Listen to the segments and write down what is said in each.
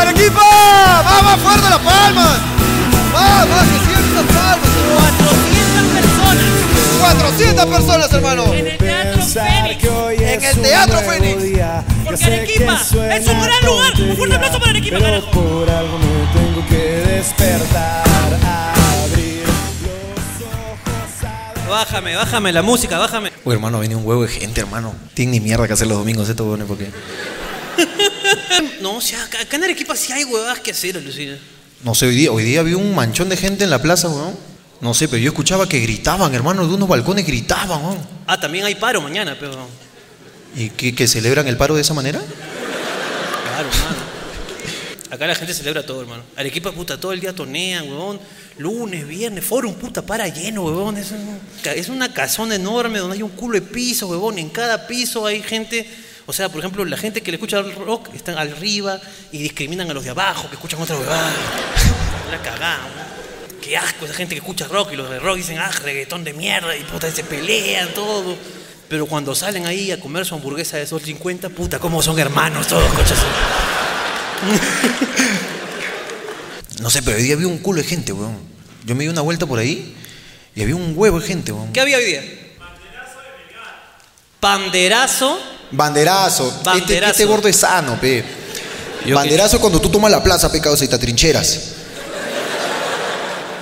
Arequipa! ¡Vamos, fuerte las palmas! ¡Vamos, que sigan esas palmas! 400 400 personas personas, hermano! en el Teatro Fénix. En el Teatro Fénix. Porque Arequipa es un gran lugar. Un fuerte aplauso para Arequipa, carajo. por algo me tengo que despertar, Bájame, bájame la música, bájame. Uy, hermano, viene un huevo de gente, hermano. Tienen ni mierda que hacer los domingos estos huevones porque. No, o sea, acá, en Arequipa sí hay huevadas que hacer, Lucina. No sé, hoy día, hoy día vi un manchón de gente en la plaza, weón. No sé, pero yo escuchaba que gritaban, hermano, de unos balcones gritaban, weón. Ah, también hay paro mañana, pero. ¿Y que, que celebran el paro de esa manera? Claro, hermano. Acá la gente celebra todo, hermano. Arequipa, puta, todo el día tonean, huevón. Lunes, viernes, forum, puta, para lleno, huevón. Es, un- es una casona enorme donde hay un culo de piso, huevón. En cada piso hay gente. O sea, por ejemplo, la gente que le escucha el rock están arriba y discriminan a los de abajo que escuchan otra huevada. La cagada, huevón. Qué asco esa gente que escucha rock y los de rock dicen, ah, reggaetón de mierda y puta, se pelean, todo. Pero cuando salen ahí a comer su hamburguesa de sol 50, puta, cómo son hermanos todos, coches. No sé, pero hoy día vi un culo de gente, weón. Yo me di una vuelta por ahí y había un huevo de gente, weón. ¿Qué había hoy día? Banderazo. Banderazo. Este, Banderazo. este gordo es sano, pe. Yo Banderazo cuando tú tomas la plaza, pe, causa, y te atrincheras.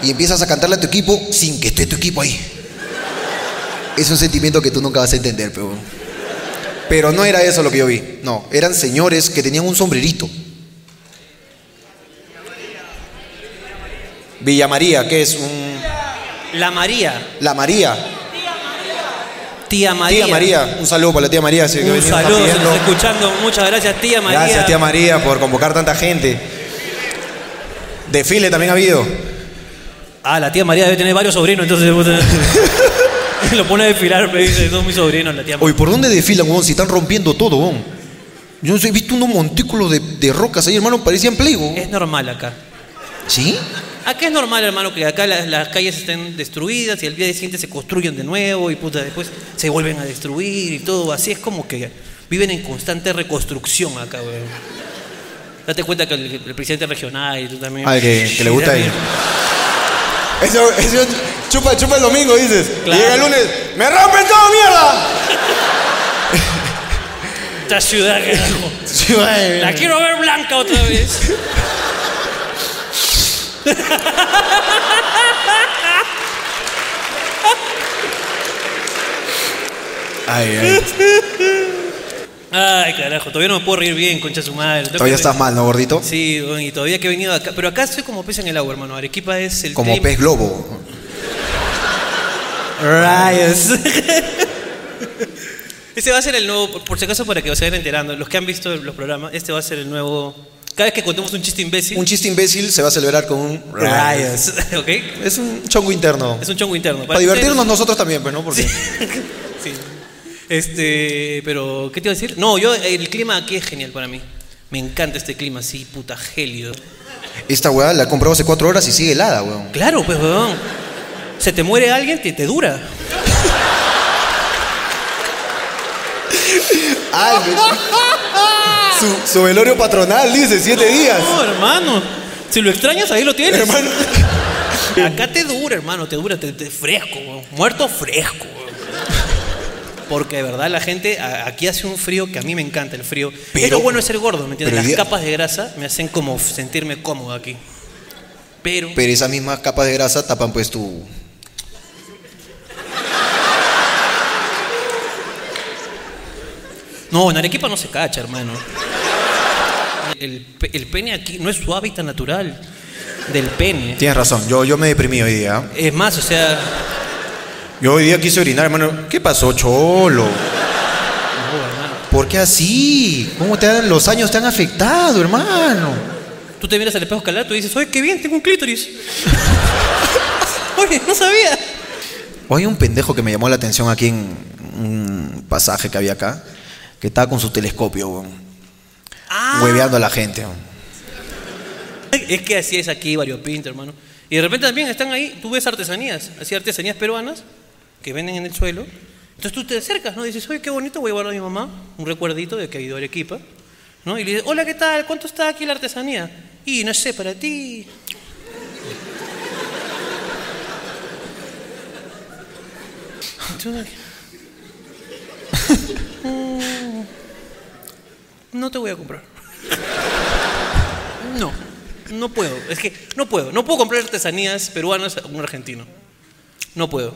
Y empiezas a cantarle a tu equipo sin que esté tu equipo ahí. Es un sentimiento que tú nunca vas a entender, pe, weón. Pero no era eso lo que yo vi. No, eran señores que tenían un sombrerito. Villa María, que es un. La María. La María. Tía María. Tía María. Un saludo para la tía María. sí, que Un saludo, se nos está escuchando. Muchas gracias, tía María. Gracias, tía María, por convocar tanta gente. Desfile también ha habido. Ah, la tía María debe tener varios sobrinos, entonces lo pone a desfilar, pero dice, son mis sobrinos, la tía María. Oye, ¿por dónde desfilan, weón? Si están rompiendo todo, weón. Yo no sé, he visto unos montículos de, de rocas ahí, hermano, parecían Playbo. Es normal acá. ¿Sí? Acá es normal, hermano, que acá las, las calles estén destruidas y al día siguiente se construyen de nuevo y puta, después se vuelven a destruir y todo. Así es como que viven en constante reconstrucción acá, weón. Date cuenta que el, el presidente regional y tú también. Ah, que- que le gusta también. Eso, eso chupa, chupa el domingo, dices. Claro. Llega el lunes, ¡me rompen toda mierda! Esta ciudad, carajo. La quiero ver blanca otra vez. Ay, ay. Ay, carajo, todavía no me puedo reír bien, concha su madre. Tengo Todavía que- estás mal, ¿no, gordito? Sí, bueno, y todavía que he venido acá. Pero acá estoy como pez en el agua, hermano. Arequipa es el Como clima- pez globo. Rayos. Este va a ser el nuevo, por- por si acaso para que se vayan enterando, los que han visto los programas, este va a ser el nuevo. Cada vez que contemos un chiste imbécil. Un chiste imbécil se va a celebrar con un Rayos. ¿Ok? Es un chongo interno. Es un chongo interno. Para divertirnos nosotros también, pues, ¿no? Porque Sí. Este, pero, ¿qué te iba a decir? No, yo, el clima aquí es genial para mí. Me encanta este clima así, puta gélido. esta weá la he comprado hace cuatro horas y sigue helada, weón. Claro, pues, weón. Se te muere alguien, te, te dura. Ay, su, su velorio patronal, dice, siete días. No, hermano. Si lo extrañas, ahí lo tienes. Hermano. Acá te dura, hermano, te dura, te, te- fresco, muerto fresco. Porque de verdad la gente, a- aquí hace un frío que a mí me encanta el frío. Pero- es lo bueno de ser gordo, ¿me entiendes? Las capas de grasa me hacen como sentirme cómodo aquí. Pero, Pero esas mismas capas de grasa tapan pues tu... no, en Arequipa no se cacha, hermano. El, el pene aquí no es su hábitat natural del pene. Tienes razón, yo, yo me deprimí hoy día. Es más, o sea, Yo hoy día quise orinar, hermano. ¿Qué pasó, cholo? no. ¿Por qué así? ¿Cómo te han, los años te han afectado, hermano? Tú te miras al espejo escalar, tú dices, oye, qué bien, tengo un clítoris. oye, no sabía. O hay un pendejo que me llamó la atención aquí en un pasaje que había acá, que estaba con su telescopio, weón, Ah, hueveando a la gente. Es que así es aquí, variopinto, hermano. Y de repente también están ahí, tú ves artesanías, así artesanías peruanas que venden en el suelo. Entonces tú te acercas, ¿no? Dices, oye, qué bonito, voy a guardar a mi mamá un recuerdito de que ha ido a Arequipa. ¿no? Y le dice, hola, ¿qué tal? ¿Cuánto está aquí la artesanía? Y no sé, para ti. Entonces, no te voy a comprar. No, no puedo. Es que no puedo. No puedo comprar artesanías peruanas a un argentino. No puedo.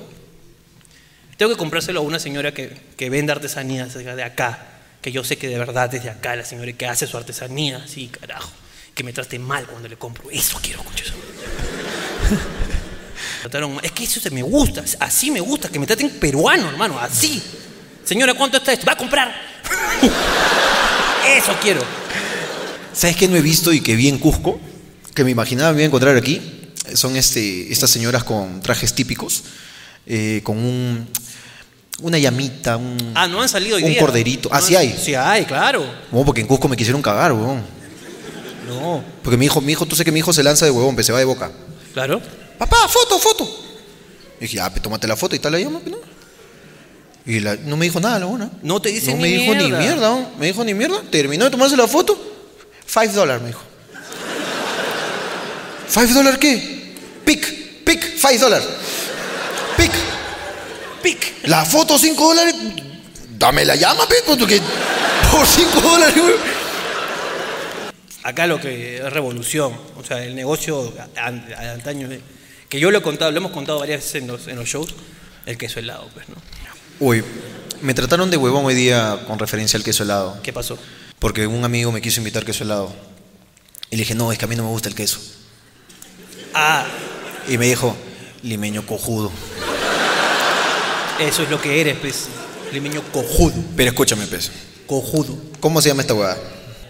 Tengo que comprárselo a una señora que, que vende artesanías de acá. Que yo sé que de verdad es acá la señora que hace su artesanía. Sí, carajo. Que me trate mal cuando le compro. Eso quiero, concha eso. Trataron mal. Es que eso se me gusta. Así me gusta. Que me traten peruano, hermano. Así. Señora, ¿cuánto está esto? Va a comprar. Eso quiero. ¿Sabes qué no he visto y que vi en Cusco? Que me imaginaba me iba a encontrar aquí. Son este, estas señoras con trajes típicos, eh, con un, una llamita, un, Ah, no han salido hoy un día. corderito. No Ah, sí hay. Sí hay, claro. No, porque en Cusco me quisieron cagar, weón. No, Porque mi hijo, mi hijo, tú sé que mi hijo se lanza de huevón, pero se va de boca. claro. Papá, foto, foto. Y dije, ah, pues tómate la foto y tal la llama, ¿no? Y la- no me dijo nada la buena. No te dice No ni me dijo ni mierda. ¿no? me dijo ni mierda. Terminó de tomarse la foto. Five dólares, me dijo. ¿Five dólares qué? Pic, pic, five dólares. Pic. Pic. La foto, cinco dólares. Dame la llama, pe, pues, porque por cinco dólares, güey. Acá lo que es revolución, o sea, el negocio a- antaño, que yo lo he contado, lo hemos contado varias veces en los, en los shows, el queso helado, pues, ¿no? Uy, me trataron de huevón hoy día con referencia al queso helado. ¿Qué pasó? Porque un amigo me quiso invitar queso helado. Y le dije, no, es que a mí no me gusta el queso. Ah, Y me dijo, limeño cojudo. eso es lo que eres, pues, limeño cojudo, Pero escúchame, pez. cojudo, ¿Cómo se llama esta hueá?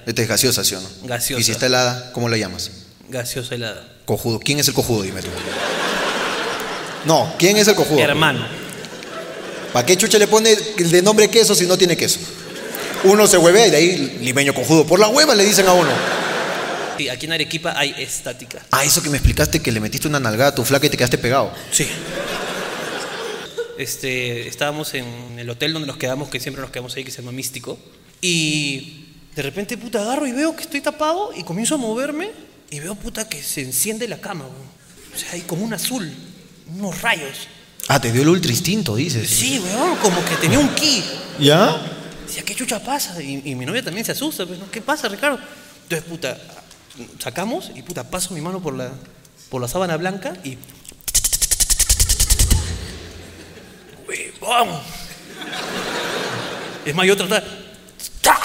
Esta es gaseosa, ¿sí o no? Gaseosa. Y si está helada, ¿cómo la llamas? gaseosa helada. Cojudo. ¿Quién es el cojudo? Dime tú. No, ¿quién es el cojudo? Hermano, ¿Para qué chucha le pone el de nombre queso si no tiene queso? Uno se huevea y de ahí limeño cojudo. Por la hueva le dicen a uno. sí, aquí en Arequipa hay estática. Ah, eso que me explicaste que le metiste una nalgada a tu flaca y te quedaste pegado. Sí. Este, estábamos en el hotel donde nos quedamos, que siempre nos quedamos ahí, que se llama Místico. Y de repente, puta, agarro y veo que estoy tapado y comienzo a moverme y veo, puta, que se enciende la cama. weón. O sea, hay como un azul, unos rayos. Ah, te dio el ultra instinto, dices. Sí, weón, como que tenía un ki. ¿Ya? Decía, ¿qué chucha pasa? Y, y mi novia también se asusta. Pues, ¿no? ¿Qué pasa, Ricardo? Entonces, puta, sacamos y, puta, paso mi mano por la, por la sábana blanca y... ¡Vamos! Es más, yo trataba... ¡Ta!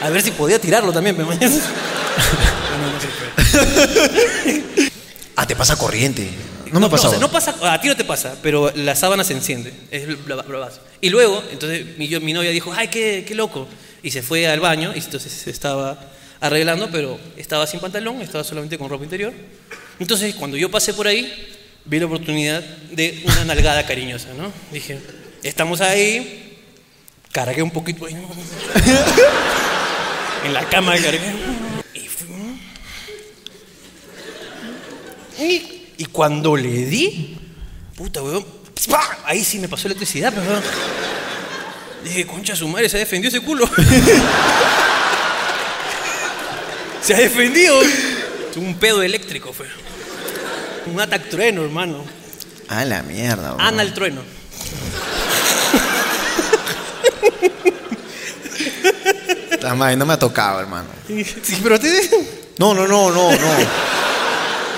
A ver si podía tirarlo también, pero... Bueno, no se fue. Ah, te pasa corriente. No me ha pasado. no pasa, a ti no te pasa, pero la sábana se enciende. Es la- la base. Y luego, entonces mi, yo- mi novia dijo, ay, qué, qué loco. Y se fue al baño y entonces se estaba arreglando, pero estaba sin pantalón, estaba solamente con ropa interior. Entonces, cuando yo pasé por ahí, vi la oportunidad de una nalgada cariñosa, ¿no? Dije, estamos ahí, cargué un poquito ahí, en la cama cargué. Y fui, y, y cuando le di, puta, weón, ¡pah! ahí sí me pasó electricidad, pero weón. Dije, concha su madre, se ha defendido ese culo. se ha defendido. Un pedo eléctrico fue. Un ataque trueno, hermano. Ah, la mierda. weón. Ana el trueno. La madre, no me ha tocado, hermano. Sí, pero te. No, no, no, no, no.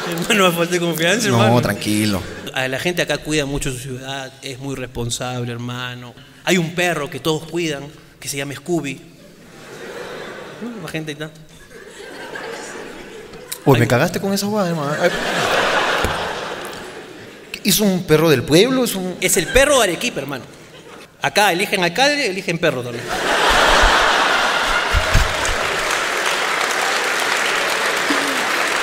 Hermano, falta confianza, No, hermano. tranquilo. A la gente acá cuida mucho su ciudad, es muy responsable, hermano. Hay un perro que todos cuidan, que se llama Scooby. ¿No? La gente y tal. Uy, me cagaste con esa hueá, hermano. Ay. ¿Es un perro del pueblo? ¿Es un.? Es el perro de Arequipa, hermano. Acá eligen alcalde, eligen perro también.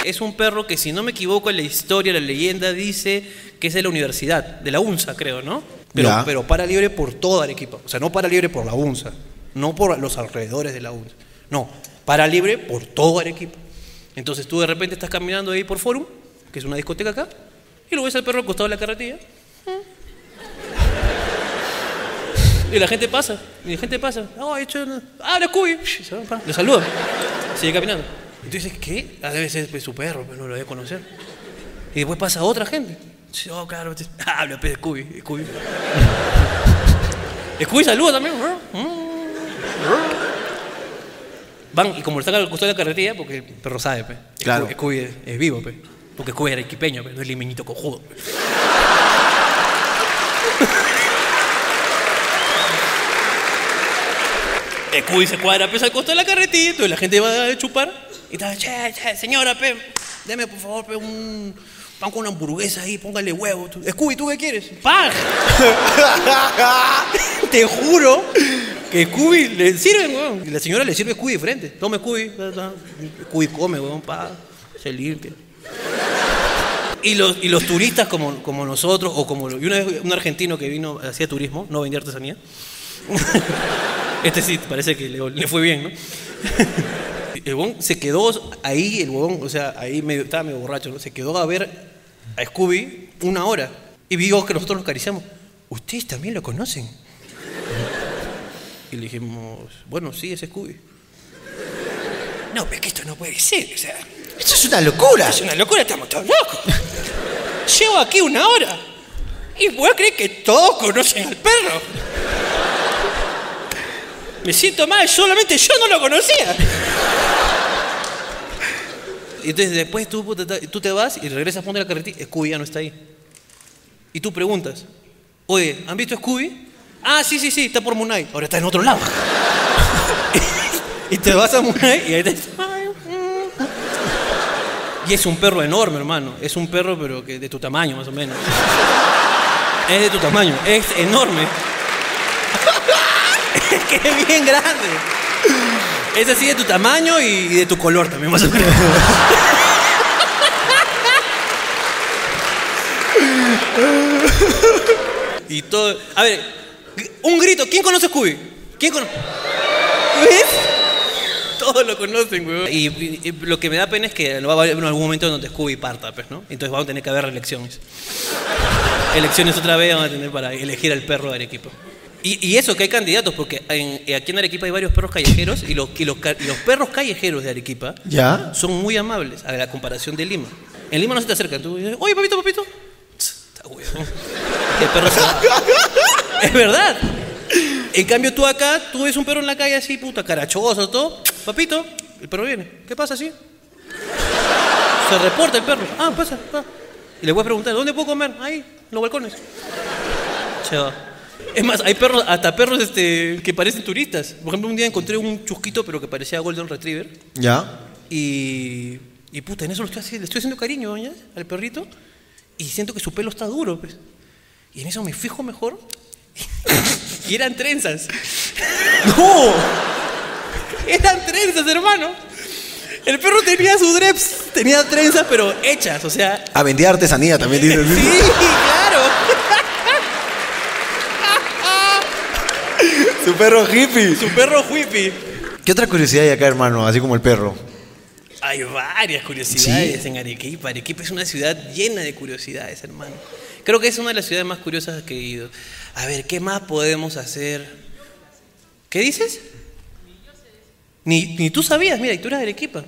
Es un perro que, si no me equivoco, en la historia, la leyenda dice que es de la universidad, de la UNSA, creo, ¿no? Pero, Ya. pero para libre por toda Arequipa. O sea, no para libre por la UNSA, no por los alrededores de la UNSA. No, para libre por todo Arequipa. Entonces tú de repente estás caminando ahí por Forum, que es una discoteca acá, y lo ves al perro acostado en la carretilla. Y la gente pasa, y la gente pasa. Oh, he hecho. Ah, la pa, Le saluda. Sigue caminando. Dices, ¿qué? Ah, debe ser pues, su perro, pero no lo voy a conocer. Y después pasa otra gente. Dice, Oh, claro. te- Habla, pues, Scooby. Scooby. Scooby saluda también. Van, y como sacan al costado de la carretilla, porque el perro sabe, pe. Claro. Scooby, es, es vivo, pe. Porque Scooby era equipeño, pe, no es limeñito cojudo. Scooby se cuadra pues, al costado de la carretilla, entonces la gente va a chupar. Y está, che, che, señora, pe, deme por favor pe, un pan con una hamburguesa ahí, póngale huevo. Scooby, ¿tú qué quieres? ¡Pan! Te juro que Scooby le sirven, weón. Y la señora le sirve Scooby de frente. Tome Scooby. Scooby come, weón, pa. Se limpia. Y los, y los turistas como, como nosotros, o como y una vez un argentino que vino, hacía turismo, no vendía artesanía. Este sí, parece que le, le fue bien, ¿no? El huevón se quedó ahí, el huevón, o sea, ahí medio, estaba medio borracho, ¿no? Se quedó a ver a Scooby una hora. Y vio que nosotros nos acariciamos. ¿Ustedes también lo conocen? Y le dijimos, bueno, sí, es Scooby. No, pero es que esto no puede ser, o sea, Esto es una locura. es una locura, estamos todos locos. Llevo aquí una hora y voy a creer que todos conocen al perro. Me siento mal, solamente yo no lo conocía. Y entonces después tú, te vas y regresas a la carretilla, Scooby ya no está ahí. Y tú preguntas, oye, ¿han visto Scooby? Ah, sí, sí, sí, está por Munay. Ahora está en otro lado. y te vas a Munay y ahí te... Y es un perro enorme, hermano. Es un perro, pero que de tu tamaño, más o menos. Es de tu tamaño. Es enorme. Es que es bien grande. Es así de tu tamaño y de tu color también, más y todo. A ver, un grito. ¿Quién conoce Scooby? ¿Quién conoce? ¿Ves? Todos lo conocen, weón. Y, lo que me da pena es que va a haber algún momento donde Scooby parta, pues, ¿no? Entonces vamos a tener que haber elecciones. Elecciones otra vez vamos a tener para elegir al perro de Arequipa. Y, y eso que hay candidatos, porque en- eh, aquí en Arequipa hay varios perros callejeros y los, y los, ca- y los perros callejeros de Arequipa ¿Ya? son muy amables a la comparación de Lima. En Lima no se te acercan. Tú dices, oye, papito, papito. Está huevón. El perro se va. Es verdad. En cambio, tú acá, tú ves un perro en la calle así, puta, carachoso, todo. Papito, el perro viene. ¿Qué pasa así? Se reporta el perro. Ah, pasa, va. Y le voy a preguntar, ¿dónde puedo comer? Ahí, en los balcones. Se va. Es más, hay perros, hasta perros este, que parecen turistas. Por ejemplo, un día encontré un chusquito, pero que parecía Golden Retriever. ¿Ya? Y, y puta, en eso lo estoy haciendo, le estoy haciendo cariño ¿ya? al perrito y siento que su pelo está duro. Pues. Y en eso me fijo mejor y eran trenzas. ¡No! Eran trenzas, hermano. El perro tenía sus dreps, tenía trenzas, pero hechas, o sea. Ah, vendía artesanía también, dices. Sí, claro. Su perro hippie. Su perro whippy. ¿Qué otra curiosidad hay acá, hermano? Así como el perro. Hay varias curiosidades Sí. en Arequipa. Arequipa es una ciudad llena de curiosidades, hermano. Creo que es una de las ciudades más curiosas que he ido. A ver, ¿qué más podemos hacer? ¿Qué dices? Ni, ni tú sabías, mira, y tú eras de Arequipa.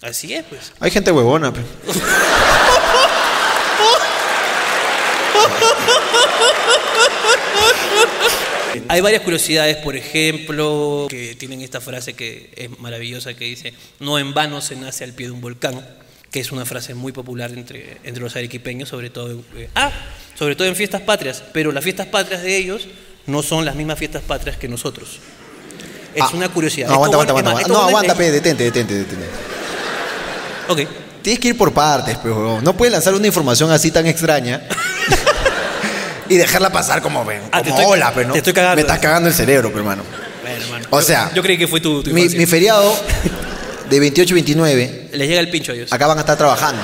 Así es, pues. Hay gente huevona, pe. Hay varias curiosidades, por ejemplo, que tienen esta frase que es maravillosa que dice, no en vano se nace al pie de un volcán, que es una frase muy popular entre, entre los arequipeños, sobre todo, en- eh, ah, sobre todo en fiestas patrias, pero las fiestas patrias de ellos no son las mismas fiestas patrias que nosotros. Es Ah, una curiosidad. No, aguanta, Esto, aguanta, aguanta. No, aguanta, pe, detente, detente, detente. Ok. Tienes que ir por partes, pe, huevón. No puedes lanzar una información así tan extraña y dejarla pasar como, ven, Ah, como estoy- hola, pero no. te estoy cagando. Me estás cagando el cerebro, pe, hermano. Bueno, hermano. O Yo- sea, yo, creí que fue tu, tu Mi, feriado de 28 y 29, Les llega el pincho a ellos. acá van a estar trabajando.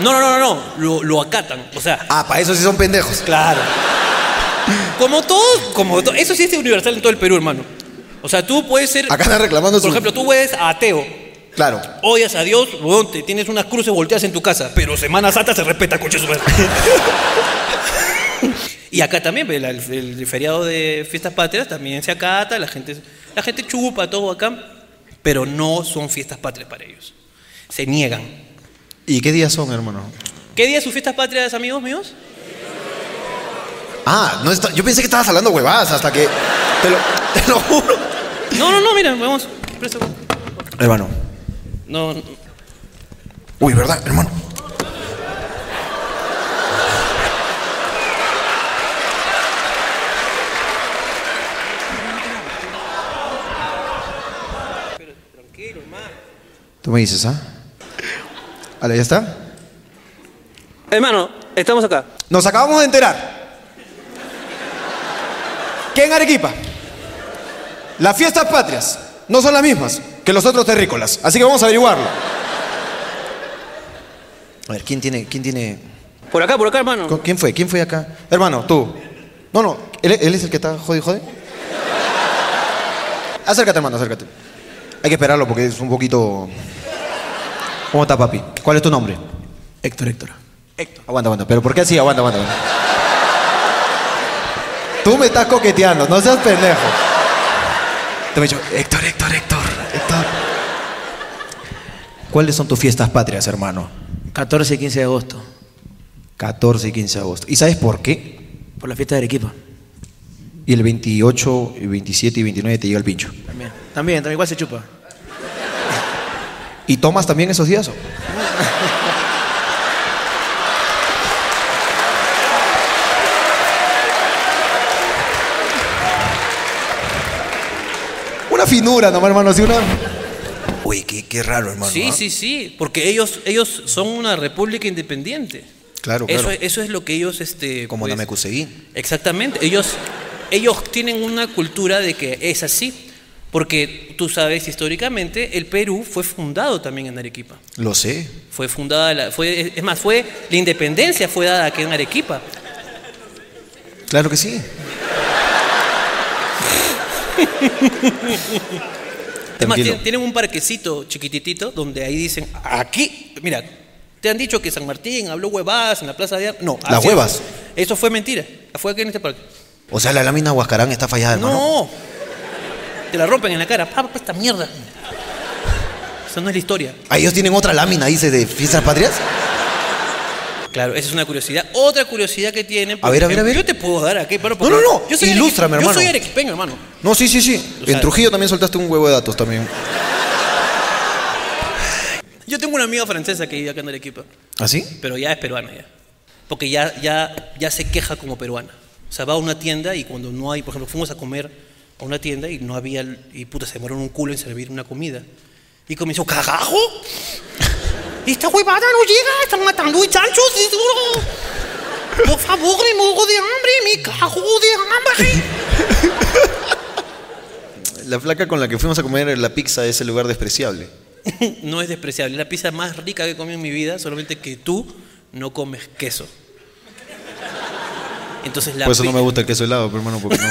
No, no, no, no, no. Lo, lo acatan. O sea, Ah, para eso sí son pendejos. Claro. Como todo, como to- eso sí es universal en todo el Perú, hermano. O sea, tú puedes ser, Acá están reclamando por su... ejemplo, tú eres ateo, Claro. odias a Dios, tienes unas cruces volteadas en tu casa, pero Semana Santa se respeta, coche su. Y acá también, el, el- feriado de fiestas patrias también se acata, la gente, la gente chupa todo acá, pero no son fiestas patrias para ellos. Se niegan. ¿Y qué días son, hermano? ¿Qué día sus fiestas patrias, amigos míos? Ah, no está, yo pensé que estabas hablando huevadas hasta que. Te lo, te lo juro. No, no, no, mira, vamos. presta- Hermano. No, no. Uy, ¿verdad, hermano? Tú me dices, ¿ah? Vale, ¿ya está? Hermano, estamos acá. Nos acabamos de enterar que en Arequipa las fiestas patrias no son las mismas que los otros terrícolas. Así que vamos a averiguarlo. A ver, ¿quién tiene, quién tiene, Por acá, por acá, hermano. quién fue, quién fue acá? Hermano, tú. No, no, él, él es el que está jode, jode. Acércate, hermano, acércate. Hay que esperarlo porque es un poquito. ¿Cómo está, papi? ¿Cuál es tu nombre? Héctor, Héctor. Héctor. Aguanta, aguanta. ¿Pero por qué así? Aguanta, aguanta. aguanta. Tú me estás coqueteando, no seas pendejo. Te me dicho, Héctor, Héctor, Héctor, Héctor. ¿Cuáles son tus fiestas patrias, hermano? 14 y 15 de agosto, 14 y 15 de agosto. ¿Y sabes por qué? por la fiesta de Arequipa. Y el 28, y 27 y 29 te llega el pincho. También. También, igual se chupa. ¿Y tomas también esos días? o? Una finura nomás, hermano, así una... Uy, qué, qué raro, hermano. Sí, ¿ah? sí, sí, porque ellos, ellos son una república independiente. Claro, claro. es- eso es lo que ellos, este, Como pues, Namekusegui. Exactamente. Ellos, ellos tienen una cultura de que es así. Porque tú sabes, históricamente, el Perú fue fundado también en Arequipa. Lo sé. Fue fundada, la- fue, es más, fue, la independencia fue dada aquí en Arequipa. Claro que sí. Es más, tienen, un parquecito chiquititito donde ahí dicen, aquí, mira, te han dicho que San Martín habló huevadas en la Plaza de. No, Las huevas. Eso fue mentira. Fue aquí en este parque. O sea, la lámina Huascarán está fallada, hermano. No. Te la rompen en la cara. Papá, esta mierda. Eso no es la historia. Ah, ellos tienen otra lámina, dice, de fiestas patrias. Claro, esa es una curiosidad. Otra curiosidad que tienen. A ver, a ver, a ver. Yo te puedo dar aquí, pero No, no, no. Yo soy Ilústrame, hermano. Yo soy arequipeño, hermano. No, sí, sí, sí. En Trujillo también soltaste un huevo de datos también. Yo tengo una amiga francesa que vive acá en Arequipa, ¿Ah, sí? pero ya es peruana ya. Porque ya, ya, ya se queja como peruana. O sea, va a una tienda y cuando no hay, por ejemplo, fuimos a comer a una tienda y no había, y puta, se demoraron un culo en servir una comida. Y comenzó, ¡cagajo! Esta huevada no llega, están matando a chanchos, es duro. Por favor, me muero de hambre, me cago de hambre. La flaca con la que fuimos a comer la pizza es el lugar despreciable. no es despreciable, es la pizza más rica que he comido en mi vida, solamente que tú no comes queso. Entonces la Por eso no me gusta el queso helado, pero hermano, porque no.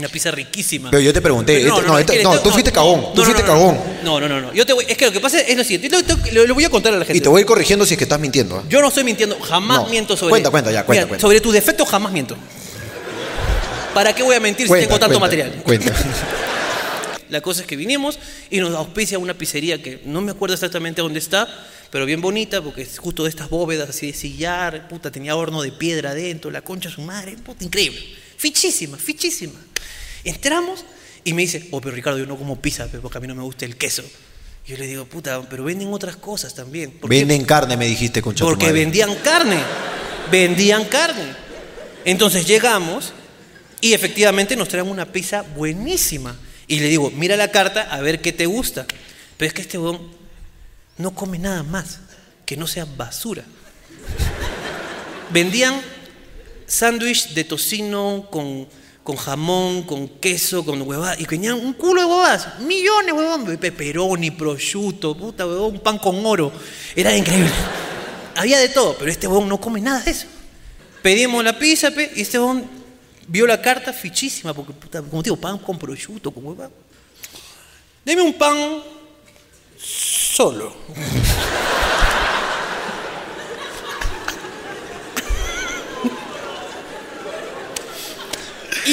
Una pizza riquísima. Pero yo te pregunté, este- no, este- que no, le- tú fuiste cagón, tú fuiste cagón. No, no, no, no. Yo te voy- es que lo que pasa es lo siguiente. Lo, lo voy a contar a la gente. Y te voy a ir corrigiendo si es que estás mintiendo. ¿ah? Yo no estoy mintiendo, jamás No. miento sobre. Cuenta, cuenta, ya, cuenta, Mira, cuenta. Sobre tus defectos jamás miento. ¿Para qué voy a mentir si tengo tanto cuenta, material? Cuenta. La cosa es que vinimos y nos auspicia una pizzería que no me acuerdo exactamente dónde está, pero bien bonita porque es justo de estas bóvedas así de sillar, puta, tenía horno de piedra adentro, la concha de su madre, puta, increíble. Fichísima, fichísima. Entramos y me dice, oh, pero Ricardo, yo no como pizza porque a mí no me gusta el queso. Y yo le digo, puta, pero venden otras cosas también. Venden carne, me dijiste, tu Porque madre. vendían carne. Vendían carne. Entonces llegamos y efectivamente nos traen una pizza buenísima. Y le digo, mira la carta a ver qué te gusta. Pero es que este huevón no come nada más que no sea basura. Vendían sándwich de tocino con, con jamón, con queso, con huevadas. Y venían un culo de huevadas. Millones, huevón. Peperoni, prosciutto, puta, huevón, un pan con oro. Era increíble. Había de todo, pero este huevón no come nada de eso. Pedimos la pizza pe, y este huevón vio la carta fichísima, porque, puta, como digo, pan con prosciutto, con huevada. Deme un pan solo.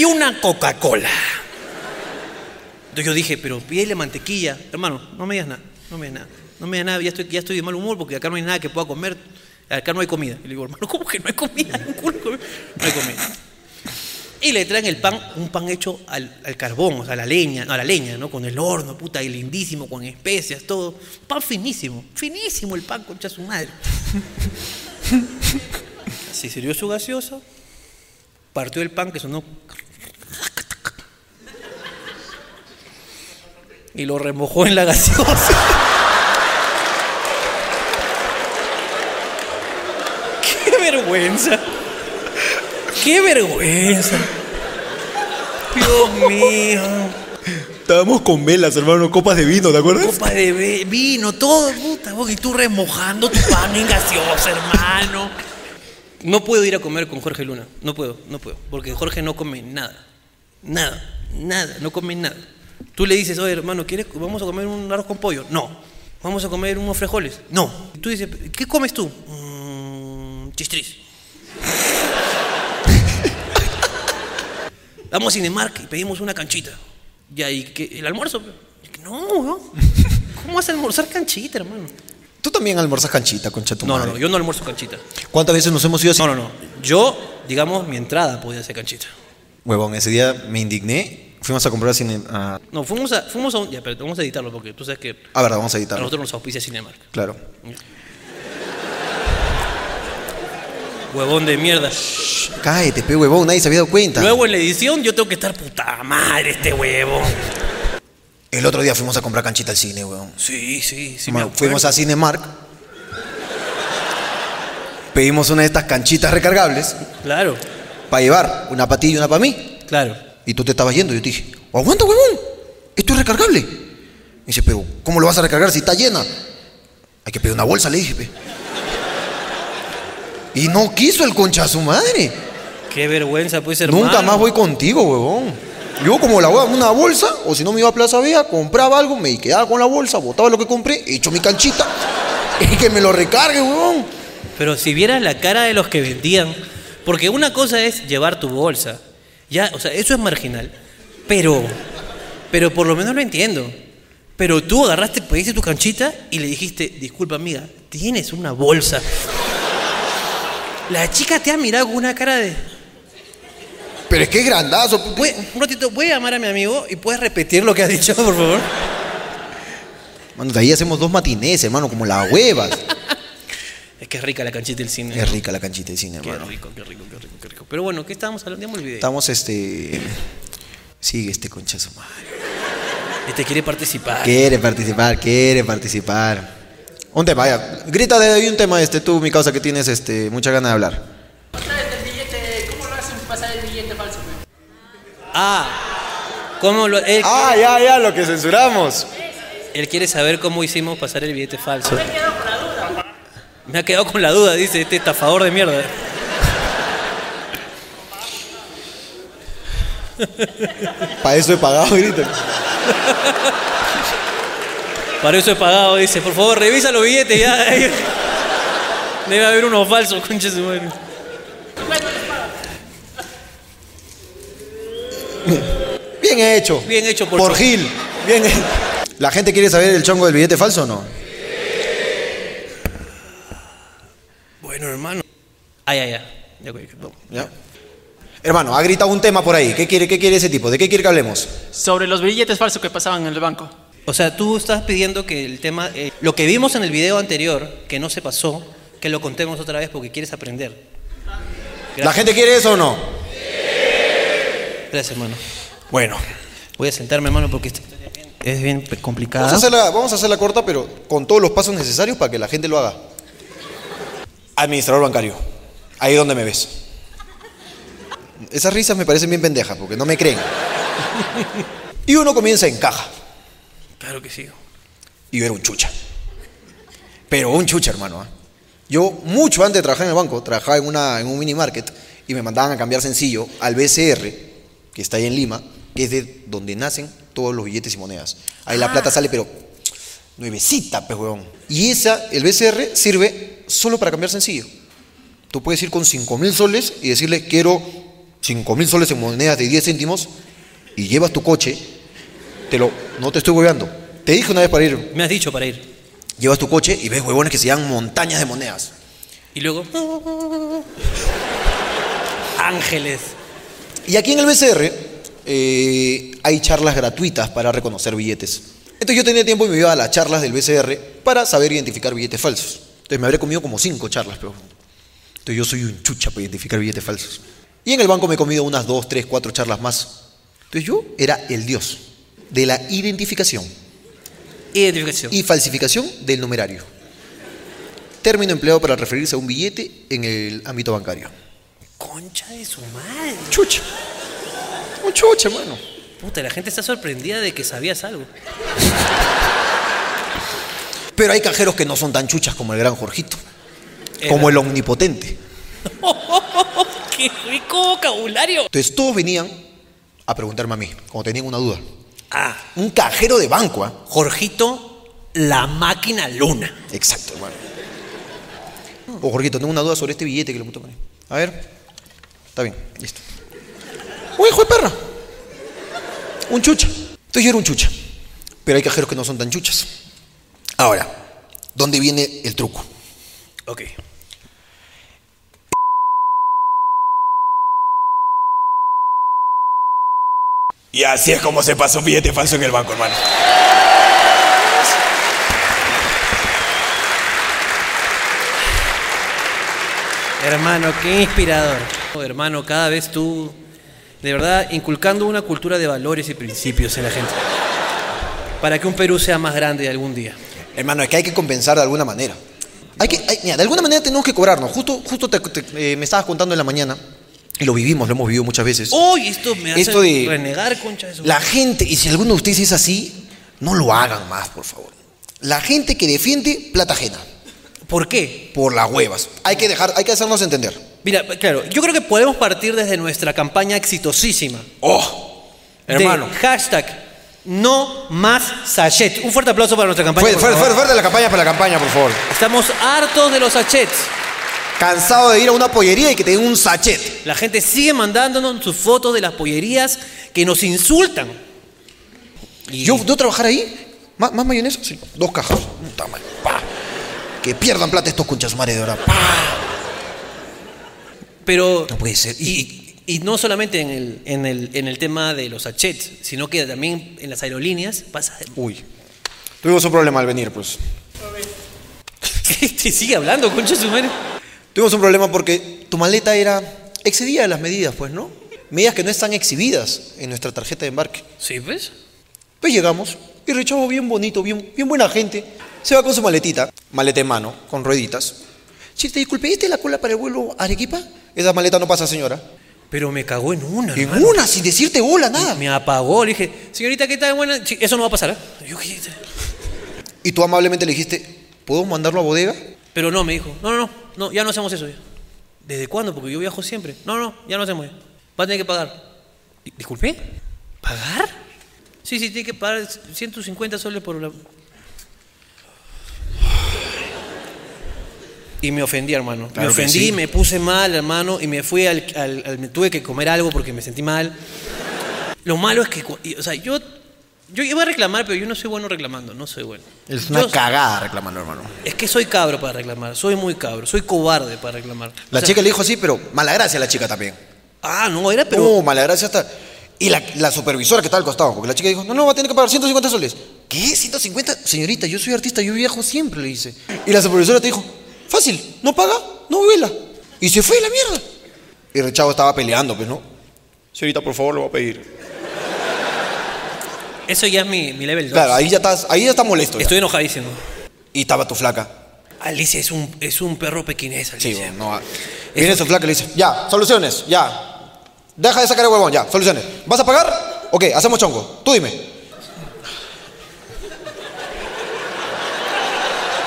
Una Coca-Cola. Entonces yo dije, pero pídele mantequilla. Hermano, no me digas nada, no me digas nada. No me digas nada, ya estoy, ya estoy de mal humor porque acá no hay nada que pueda comer. Acá no hay comida. Y le digo, hermano, ¿cómo que no hay comida? No hay comida. Y le traen el pan, un pan hecho al, al carbón, o sea, a la leña, no, a la leña, ¿no? Con el horno, puta, y lindísimo, con especias, todo. Pan finísimo, finísimo el pan, concha su madre. Se sirvió su gaseosa, partió el pan que sonó. Y lo remojó en la gaseosa. ¡Qué vergüenza! ¡Qué vergüenza! Dios mío. Estábamos con velas, hermano, copas de vino, ¿te acuerdas? Copa de vino, todo, puta. Y tú remojando tu pan en gaseosa, hermano. No puedo ir a comer con Jorge Luna. No puedo, no puedo. Porque Jorge no come nada. Nada, nada, no come nada. Tú le dices, oye, hermano, ¿quieres, vamos a comer un arroz con pollo? No. ¿Vamos a comer unos frijoles? No. Y tú dices, ¿qué comes tú? "Mm, chistris. Vamos a Cinemark y pedimos una canchita. ¿y qué? ¿El almuerzo? No, no. ¿Cómo vas a almorzar canchita, hermano? Tú también almorzas canchita, concha tu No, no, madre. no, yo no almuerzo canchita. ¿Cuántas veces nos hemos ido así? No, no, no. Yo, digamos, mi entrada podía ser canchita. Huevón, ese día me indigné. Fuimos a comprar cine. A, No, fuimos a, fuimos a un. Ya, pero vamos a editarlo porque tú sabes que a ver, vamos a a editarlo. nosotros nos auspicia Cinemark. Claro. Huevón de mierda. Cállate, pe huevón, nadie se había dado cuenta. Luego en la edición yo tengo que estar puta madre este huevo. El otro día fuimos a comprar canchita al cine, huevón. Sí, sí, sí. Me fuimos a Cinemark. Pedimos una de estas canchitas recargables Claro, para llevar, una para ti y una para mí. claro. Y tú te estabas yendo. Yo te dije, aguanta, huevón, esto es recargable. Me dice, pero ¿cómo lo vas a recargar si está llena? Hay que pedir una bolsa, le dije. pe. Y no quiso el concha a su madre. Qué vergüenza, pues, hermano. Nunca más voy contigo, huevón. Yo como la hueá, una bolsa, o si no me iba a Plaza Vea, compraba algo, me quedaba con la bolsa, botaba lo que compré, hecho mi canchita, y que me lo recargue, huevón. Pero si vieras la cara de los que vendían, porque una cosa es llevar tu bolsa, ya, o sea, eso es marginal, pero, pero por lo menos lo entiendo. Pero tú agarraste, pediste tu canchita y le dijiste, disculpa amiga, tienes una bolsa. La chica te ha mirado con una cara de, Pero es que es grandazo. "Voy- un ratito, voy a llamar a mi amigo y puedes repetir lo que has dicho, por favor. Mano, de ahí hacemos dos matinés, hermano, como las huevas. Es que es rica la canchita del cine. es rica la canchita de cine, Qué hermano. rico, qué rico, qué rico, qué rico. Pero bueno, ¿qué estábamos hablando? Ya me olvidé. Estamos, este... Sigue este concha su madre. Este quiere participar. Quiere participar, quiere participar. Un tema, vaya. Grita de ahí un tema, este, tú, mi causa, que tienes, este, mucha ganas de hablar. el billete, ¿cómo lo hacen pasar el billete falso? Ah, ¿cómo lo, él, Ah, ya, ya, lo que censuramos. él quiere saber cómo hicimos pasar el billete falso. Me ha quedado con la duda, dice este estafador de mierda. Para eso he pagado, grita. Para eso he pagado, dice. Por favor, revisa los billetes ya. Debe haber unos falsos, concha de madre. Bien hecho. Bien hecho por Por. Gil. Bien hecho. ¿La gente quiere saber el chongo del billete falso o no? Bueno, hermano. Ah, ya, ya. Ya. Hermano, ha gritado un tema por ahí. ¿Qué quiere, qué quiere ese tipo? ¿De qué quiere que hablemos? Sobre los billetes falsos que pasaban en el banco. O sea, tú estás pidiendo que el tema, eh, lo que vimos en el video anterior, que no se pasó, que lo contemos otra vez porque quieres aprender. ¿La gente quiere eso o no? Gracias, hermano. Bueno. Voy a sentarme, hermano, porque esta historia es bien- complicada. Vamos a, hacerla, vamos a hacerla corta, pero con todos los pasos necesarios para que la gente lo haga. Administrador bancario. Ahí donde me ves. Esas risas me parecen bien pendejas porque no me creen. Y uno comienza en caja. Claro que sí. Y yo era un chucha. Pero un chucha, hermano. ¿ah? Yo, mucho antes de trabajar en el banco, trabajaba en, una, en un mini market y me mandaban a cambiar sencillo al BCR, que está ahí en Lima, que es de donde nacen todos los billetes y monedas. Ahí la plata sale, pero nuevecita, pues. Y esa, el BCR, sirve solo para cambiar sencillo. Tú puedes ir con 5 mil soles y decirle, quiero 5 mil soles en monedas de 10 céntimos y llevas tu coche, te lo, no te estoy hueveando. Te dije una vez para ir, Me has dicho para ir. llevas tu coche y ves huevones que se llevan montañas de monedas. Y luego. Ángeles. Y aquí en el BCR eh, hay charlas gratuitas para reconocer billetes. Entonces yo tenía tiempo y me iba a las charlas del BCR para saber identificar billetes falsos. Entonces me habré comido como cinco charlas, pero... Entonces yo soy un chucha para identificar billetes falsos. Y en el banco me he comido unas dos, tres, cuatro charlas más. Entonces yo era el dios de la identificación Identificación. y falsificación del numerario. Término empleado para referirse a un billete en el ámbito bancario. Concha de su madre. Chucha. Un chucha, hermano. Puta, la gente está sorprendida de que sabías algo. Pero hay cajeros que no son tan chuchas como el gran Jorgito. Era. Como el omnipotente. ¡Qué rico vocabulario! Entonces todos venían a preguntarme a mí, cuando tenían una duda. Ah, Un cajero de banco, ¿ah? Jorgito, la máquina luna. Exacto, hermano. Oh, Jorgito, tengo una duda sobre este billete que le puto. A ver. Está bien, listo. Un hijo de perra. Un chucha. Entonces yo era un chucha. Pero hay cajeros que no son tan chuchas. Ahora, ¿dónde viene el truco? Ok. Y así es como se pasa un billete falso en el banco, hermano. Hermano, qué inspirador. Hermano, cada vez tú, de verdad, inculcando una cultura de valores y principios en la gente. Para que un Perú sea más grande algún día. Hermano, es que hay que compensar de alguna manera. Hay que, hay- mira, de alguna manera tenemos que cobrarnos. Justo, justo te- te- eh, me estabas contando en la mañana, y lo vivimos, lo hemos vivido muchas veces. Uy, esto me hace Esto de- renegar, concha de su La gente, y si alguno de ustedes es así, no lo hagan más, por favor. La gente que defiende plata ajena, ¿Por qué? por las huevas. Hay que dejar, hay que hacernos entender. Mira, claro, yo creo que podemos partir desde nuestra campaña exitosísima. Oh, hermano. hashtag no más sachet. Un fuerte aplauso para nuestra campaña. Fuerte, fuerte, fuerte, fuerte la campaña para la campaña, por favor. Estamos hartos de los sachets. Cansado de ir a una pollería y que te den un sachet. La gente sigue mandándonos sus fotos de las pollerías que nos insultan. Y Yo debo trabajar ahí. ¿Más, más mayonesa? Sí. Dos cajas. Puta madre, pa. Que pierdan plata estos conchas madre de ahora. Pa. Pero. No puede ser. Y, y no solamente en el, en, el, en el tema de los sachets, sino que también en las aerolíneas pasa. Uy. Tuvimos un problema al venir, pues. Te sigue hablando, concha su madre. Tuvimos un problema porque tu maleta era. excedía las medidas, pues, ¿no? Medidas que no están exhibidas en nuestra tarjeta de embarque. ¿Sí, pues? Pues llegamos y el chavo bien bonito, bien, bien buena gente. Se va con su maletita, maleta en mano, con rueditas. Si te disculpe, ¿este la cola para el vuelo a Arequipa? Esa maleta no pasa, señora. Pero me cagó en una. En hermano. una, sin decirte hola, nada. Me apagó. Le dije, señorita, ¿qué tal? Buena. Sí, Eso no va a pasar. ¿eh? Yo, ¿qué? Y tú amablemente le dijiste, ¿puedo mandarlo a bodega? Pero no, me dijo, no, no, no, no, ya no hacemos eso. ya. ¿Desde cuándo? Porque yo viajo siempre. No, no, ya no hacemos. ya. Va a tener que pagar. Di- ¿Disculpe? ¿Pagar? Sí, sí, tiene que pagar 150 soles por la... Y me ofendí, hermano. Claro me ofendí, sí. me puse mal, hermano, y me fui al, al- al- Me tuve que comer algo porque me sentí mal. Lo malo es que... O sea, yo... Yo iba a reclamar, pero yo no soy bueno reclamando, no soy bueno. Es una Yo- cagada reclamando, hermano. es que soy cabro para reclamar, soy muy cabro, soy cobarde para reclamar. La O sea, chica le dijo así, pero mala gracia la chica también. Ah, no, era pero. No, mala gracia hasta. Y la, la supervisora que estaba al costado, porque la chica dijo, no, no, va a tener que pagar 150 soles. ¿Qué? ¿150? Señorita, yo soy artista, yo viajo siempre, le dice. Y la supervisora te dijo, fácil, no paga, no vuela. Y se fue la mierda. Y el chavo estaba peleando, pues, ¿no? Señorita, por favor, lo va a pedir. Eso ya es mi, mi level 2. Claro, ahí ya estás, ahí ya está molesto. ya. Estoy enojadísimo. Y estaba tu flaca. Alicia es un, es un perro pequinés, Sí, Alicia. no. va. Viene su flaca y le dice, ya, soluciones, ya. Deja de sacar el huevón, ya, soluciones. ¿Vas a pagar? Ok, hacemos chongo. Tú dime.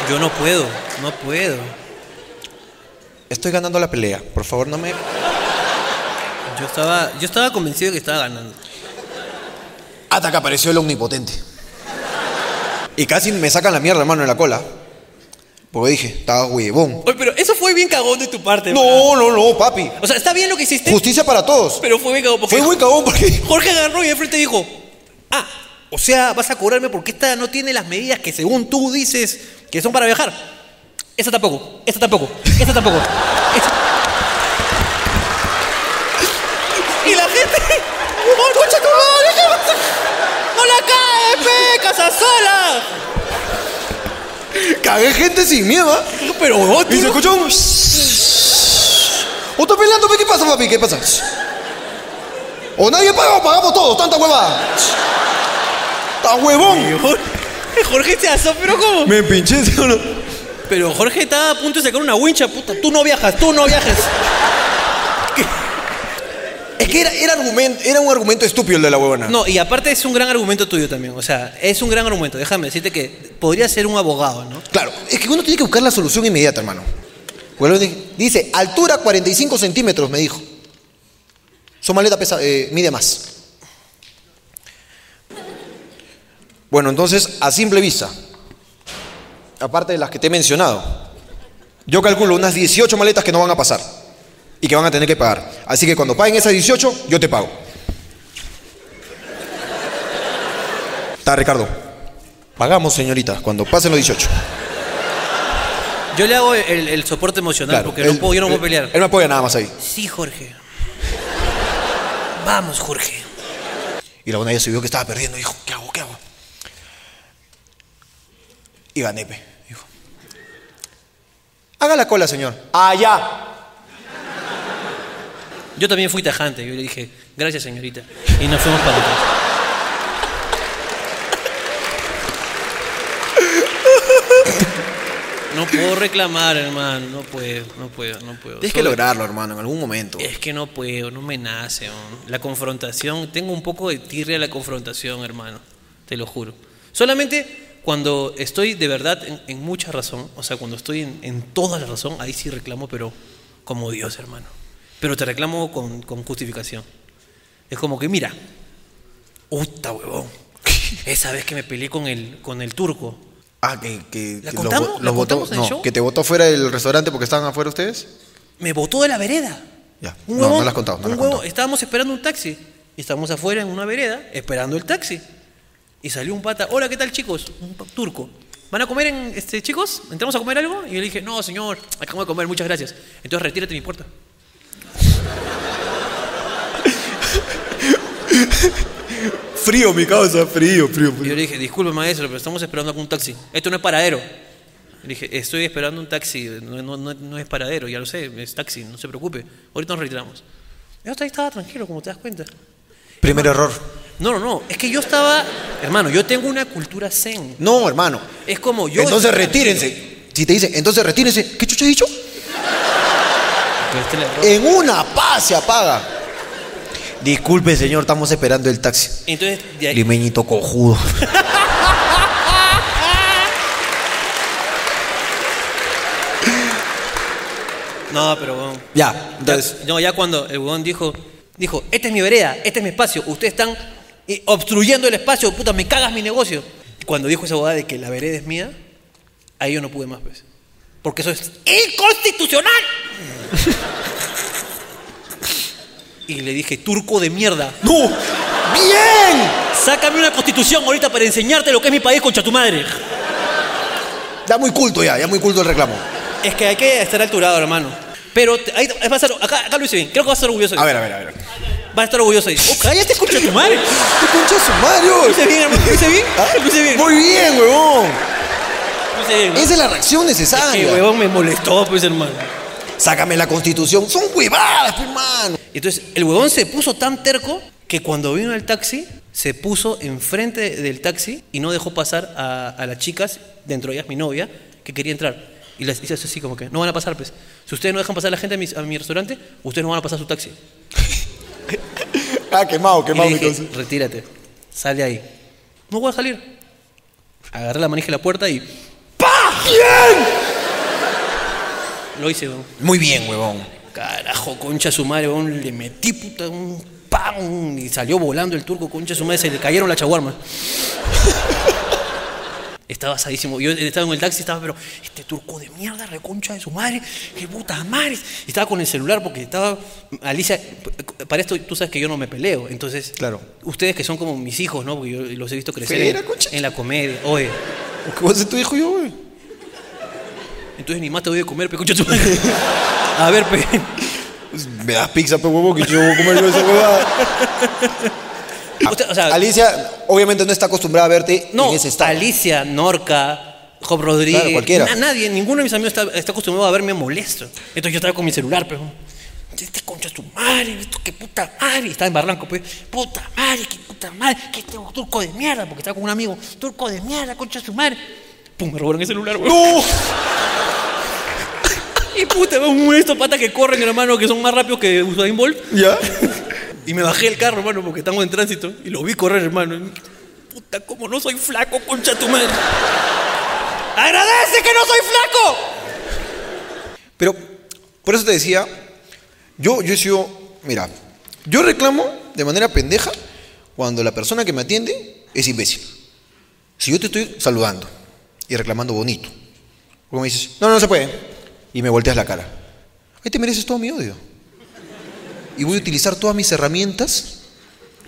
Yo no puedo, no puedo. Estoy ganando la pelea. Por favor, no me. Yo estaba, yo estaba convencido de que estaba ganando. Hasta que apareció el omnipotente. Y casi me sacan la mierda, hermano, en la cola. Porque dije, estaba huevón. Oye, pero eso fue bien cagón de tu parte. No, no, no, papi. O sea, está bien lo que hiciste, Justicia para todos. pero fue bien cagón porque Fue muy cagón porque. Jorge agarró y de frente dijo, ah, o sea, vas a cobrarme porque esta no tiene las medidas que según tú dices que son para viajar. Esta tampoco, esta tampoco, esta tampoco. Y la gente, ¡oh, concha tu madre! ¿qué pasa? ¡No la caes, pe, Casasola! Cagué gente sin miedo, ¿ah? Pero, huevón, tú Y se escuchó un. ¿O está peleando? pe? ¿Qué pasa, papi? ¿Qué pasa? ¿O nadie paga o pagamos todos? Tanta huevada. ¡Está huevón! Jorge se asó, pero ¿cómo? Me pinché, ¿sí o no? Pero Jorge estaba a punto de sacar una wincha, puta. Tú no viajas, tú no viajas. Es que era, era, argumento, era un argumento estúpido el de la huevona. No, y aparte es un gran argumento tuyo también. O sea, es un gran argumento. Déjame decirte que podría ser un abogado, ¿no? Claro, es que uno tiene que buscar la solución inmediata, hermano. Dice, altura 45 centímetros, me dijo. Su maleta pesa, eh, mide más. Bueno, entonces, a simple vista, aparte de las que te he mencionado, yo calculo unas 18 maletas que no van a pasar y que van a tener que pagar. Así que cuando paguen esas 18, yo te pago. Está, Ricardo. Pagamos, señorita, cuando pasen los 18. Yo le hago el, el soporte emocional Claro, porque no puedo, yo no puedo pelear. Él me apoya nada más ahí. Sí, Jorge. Vamos, Jorge. Y la buena ya se vio que estaba perdiendo. Dijo, ¿qué hago? ¿Qué hago? Y gané, haga la cola, señor. Allá. Yo también fui tajante. Yo le dije, gracias, señorita. Y nos fuimos para atrás. No puedo reclamar, hermano. No puedo, no puedo, no puedo. Tienes que lograrlo, hermano, en algún momento. Es que no puedo, no me nace. man. La confrontación, tengo un poco de tirria a la confrontación, hermano. Te lo juro. Solamente cuando estoy de verdad en, en mucha razón, o sea, cuando estoy en, en toda la razón, ahí sí reclamo, pero como Dios, hermano. Pero te reclamo con, con justificación. Es como que, mira, puta huevón. Esa vez que me peleé con el, con el turco. Ah, que, que, ¿La contamos? vo- ¿La votó- contamos en el no, show? que te votó fuera del restaurante porque estaban afuera ustedes. Me botó de la vereda. Ya. Un No, huevón, no la has contado, no un la huevo-. Estábamos esperando un taxi. Y estábamos afuera en una vereda esperando el taxi. Y salió un pata. Hola, ¿qué tal, chicos? Un turco. ¿Van a comer, en, este, chicos? ¿Entramos a comer algo? Y yo le dije, no, señor, acabamos de comer, muchas gracias. Entonces retírate de mi puerta. Frío, mi causa, frío, frío, Y yo le dije, disculpe, maestro, pero estamos esperando algún taxi. Esto no es paradero. Le dije, estoy esperando un taxi, no, no- no- no es paradero, ya lo sé, es taxi, no se preocupe. Ahorita nos retiramos. Yo ahí estaba tranquilo, como te das cuenta. Primer error. No, no, no. Es que yo estaba. Hermano, yo tengo una cultura zen. No, hermano. Es como yo. entonces retírense. Si te dicen, entonces retírense. ¿Qué chucho he dicho? este. En una paz se apaga. Disculpe, señor, estamos esperando el taxi. Entonces, de ahí- Limeñito cojudo. No, pero bueno. Ya, Ya- entonces. no, ya cuando el huevón dijo, dijo, esta es mi vereda, este es mi espacio, ustedes están obstruyendo el espacio, puta, me cagas mi negocio. Cuando dijo esa boda de que la vereda es mía, ahí yo no pude más, pues. Porque eso es inconstitucional. y le dije, turco de mierda, ¡No! ¡Bien! sácame una constitución ahorita para enseñarte lo que es mi país, concha tu madre. Ya muy culto ya, ya muy culto el reclamo. Es que hay que estar alturado, hermano. Pero va a estar, acá, acá lo hice bien, creo que va a estar orgulloso. A ver, a ver, a ver. Va a estar orgulloso ahí. Oh, cállate, concha tu madre. ¿Qué concha su madre, Lo hoy? hice bien, hermano. Lo hice bien. ¿Ah? Bien. Muy bien, huevón. Bien. Esa es la reacción Que necesaria. huevón me molestó, pues, hermano. Sácame la constitución. Son huevadas, pues, hermano. Entonces, el huevón se puso tan terco que cuando vino el taxi, se puso enfrente del taxi y no dejó pasar a, a las chicas, dentro de ellas mi novia, que quería entrar. Y les hizo así como que, no van a pasar, pues. Si ustedes no dejan pasar a la gente a mi, a mi restaurante, ustedes no van a pasar a su taxi. Ah, quemado, Y quemado, le mi dije, retírate, sale ahí. No voy a salir. Agarré la manija de la puerta y ¡PA! ¡Bien! Lo hice, weón. Muy bien, huevón. Carajo, concha su madre, weón. Le metí puta un ¡pam! Y salió volando el turco, concha su madre. Se le cayeron las chaguarmas. Estaba asadísimo. Yo estaba en el taxi, estaba, pero este turco de mierda, reconcha de su madre, qué puta madre. Y estaba con el celular porque estaba. Alicia, para esto tú sabes que yo no me peleo. Entonces, Claro. ustedes que son como mis hijos, ¿no? Porque yo los he visto crecer en, en la comedia. Oye, ¿Qué vas a tu hijo yo, güey? entonces ni más te doy de comer, pe, tu madre. A ver, pe. Pues, Me das pizza, pe huevo, que yo voy a comer yo esa huevada. Usted, o sea, Alicia, obviamente no está acostumbrada a verte No, en ese estado. Alicia, Norca, Job Rodríguez. Claro, cualquiera. na- nadie, ninguno de mis amigos está, está acostumbrado a verme molesto. Entonces yo estaba con mi celular, pero. Este concha es tu madre, esto qué puta madre. Estaba en Barranco, pues. Puta madre, qué puta madre, que este turco de mierda, porque estaba con un amigo. Turco de mierda, concha es tu madre. Pum, me robaron el celular, güey. ¡No! Y puta, un estos patas que corren, hermano, que son más rápidos que Usain Bolt. ¿Ya? Y me bajé del carro, hermano, porque estamos en tránsito. Y lo vi correr, hermano. Puta, como no soy flaco, concha tu madre. ¡Agradece que no soy flaco! Pero, por eso te decía, yo, yo he sido, mira, yo reclamo de manera pendeja cuando la persona que me atiende es imbécil. Si yo te estoy saludando y reclamando bonito, luego me dices, no, no, no se puede, y me volteas la cara, ahí te mereces todo mi odio. Y voy a utilizar todas mis herramientas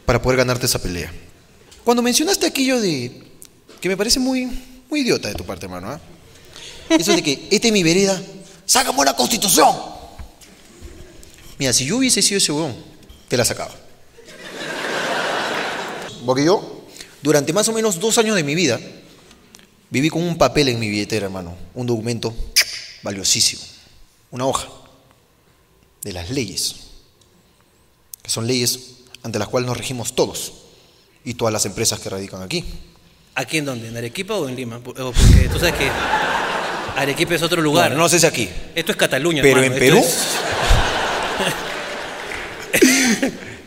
para poder ganarte esa pelea. Cuando mencionaste aquello de, que me parece muy, muy idiota de tu parte, hermano, ¿ah? Eso de que esta es mi vereda, sácame la constitución. Mira, si yo hubiese sido ese huevón, te la sacaba. Porque yo, durante más o menos dos años de mi vida, viví con un papel en mi billetera, hermano. Un documento valiosísimo. Una hoja de las leyes. Que son leyes ante las cuales nos regimos todos y todas las empresas que radican aquí. ¿Aquí en dónde? ¿En Arequipa o en Lima? Porque tú sabes que Arequipa es otro lugar. Bueno, no sé si aquí, Esto es Cataluña, pero hermano. en Perú, es-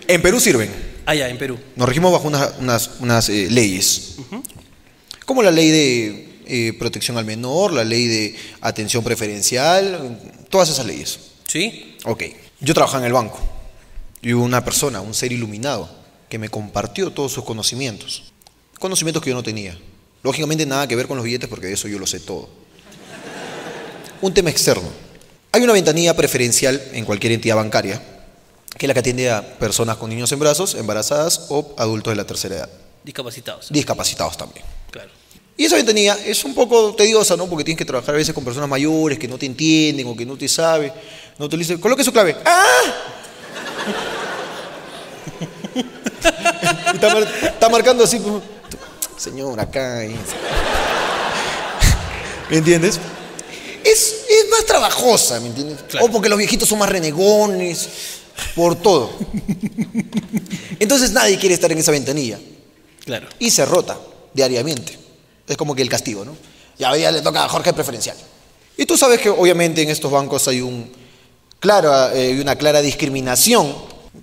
en Perú sirven. Ah, ya, en Perú. Nos regimos bajo unas, unas- unas, eh, leyes, como la ley de eh, protección al menor, la ley de atención preferencial, todas esas leyes. ¿Sí? Ok, yo trabajaba en el banco y hubo una persona, un ser iluminado, que me compartió todos sus conocimientos, conocimientos que yo no tenía. Lógicamente nada que ver con los billetes porque de eso yo lo sé todo. Un tema externo. Hay una ventanilla preferencial en cualquier entidad bancaria, que es la que atiende a personas con niños en brazos, embarazadas o adultos de la tercera edad, Discapacitados. discapacitados también. Claro. Y esa ventanilla es un poco tediosa, ¿no? Porque tienes que trabajar a veces con personas mayores que no te entienden o que no te saben. No te dicen, coloque su clave. ¡Ah! Y está, mar- está marcando así, pues, señor, acá. ¿Me entiendes? Es, es más trabajosa, ¿me entiendes? Claro. O porque los viejitos son más renegones, por todo. Entonces nadie quiere estar en esa ventanilla Claro. y se rota diariamente. Es como que el castigo, ¿no? Ya hoy día le toca a Jorge preferencial. Y tú sabes que obviamente en estos bancos hay un clara, eh, una clara discriminación,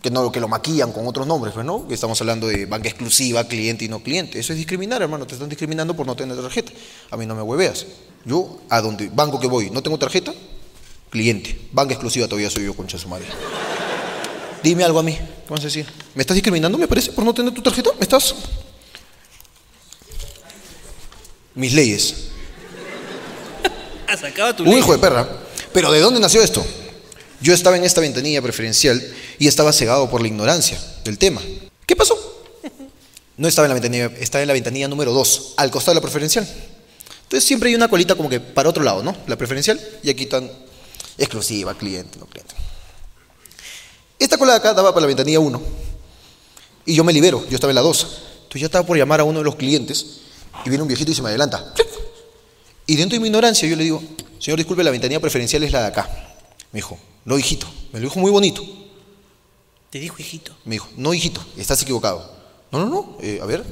que no que lo maquillan con otros nombres, pues, ¿no? Que estamos hablando de banca exclusiva, cliente y no cliente. Eso es discriminar, hermano. Te están discriminando por no tener tarjeta. A mí no me hueveas. Yo, a donde banco que voy, no tengo tarjeta, cliente. Banca exclusiva todavía soy yo, concha de su madre. Dime algo a mí. ¿Qué vas a decir? ¿Me estás discriminando, me parece, por no tener tu tarjeta? ¿Me estás...? Mis leyes. Sacaba tu Un ley. hijo de perra. Pero ¿de dónde nació esto? Yo estaba en esta ventanilla preferencial y estaba cegado por la ignorancia del tema. ¿Qué pasó? No estaba en la ventanilla, estaba en la ventanilla número 2, al costado de la preferencial. Entonces siempre hay una colita como que para otro lado, ¿no? La preferencial y aquí están exclusiva, cliente, no cliente. Esta cola de acá daba para la ventanilla 1 y yo me libero, yo estaba en la 2. Entonces yo estaba por llamar a uno de los clientes y viene un viejito y se me adelanta. Y dentro de mi ignorancia yo le digo, señor, disculpe, la ventanilla preferencial es la de acá. Me dijo, no, hijito. Me lo dijo muy bonito. Te dijo, hijito. Me dijo, no, hijito, estás equivocado. No, no, no, eh, a ver.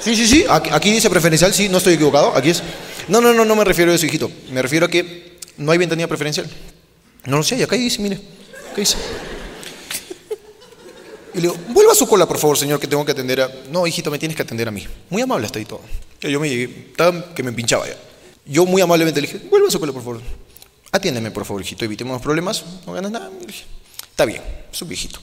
Sí, sí, sí, aquí, aquí dice preferencial, sí, no estoy equivocado, aquí es. No, no, no, no me refiero a eso, hijito. Me refiero a que no hay ventanilla preferencial. No lo sé, y acá dice, mire, ¿qué dice? Y le digo, vuelva a su cola, por favor, señor, que tengo que atender a... No, hijito, me tienes que atender a mí. Muy amable hasta ahí todo. Yo me llegué, estaba que me pinchaba ya. Yo muy amablemente le dije, vuelva a su cola, por favor. Atiéndeme, por favor, hijito, evitemos los problemas, no ganas nada. Le dije, Está bien, es un viejito.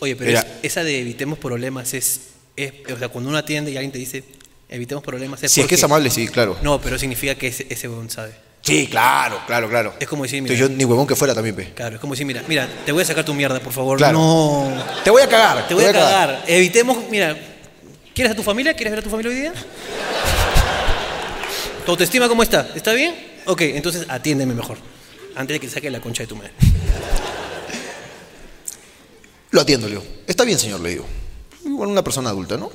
Oye, pero Era- es- esa de evitemos problemas es es, o sea, cuando uno atiende y alguien te dice, evitemos problemas. Si es que es amable, sí, claro. No, pero significa que ese, ese huevón sabe. Sí, claro, claro, claro. Es como decir, mira, Entonces yo ni huevón que fuera también, pe. claro, es como decir, mira, mira, te voy a sacar tu mierda, por favor. Claro. No, Te voy a cagar. te voy a cagar. Evitemos, mira, ¿quieres a tu familia? ¿Quieres ver a tu familia hoy día? ¿Tu autoestima cómo está? ¿Está bien? Ok, entonces atiéndeme mejor. Antes de que saque la concha de tu madre. Lo atiendo, le digo. Está bien, señor, le digo. Igual una persona adulta, ¿no?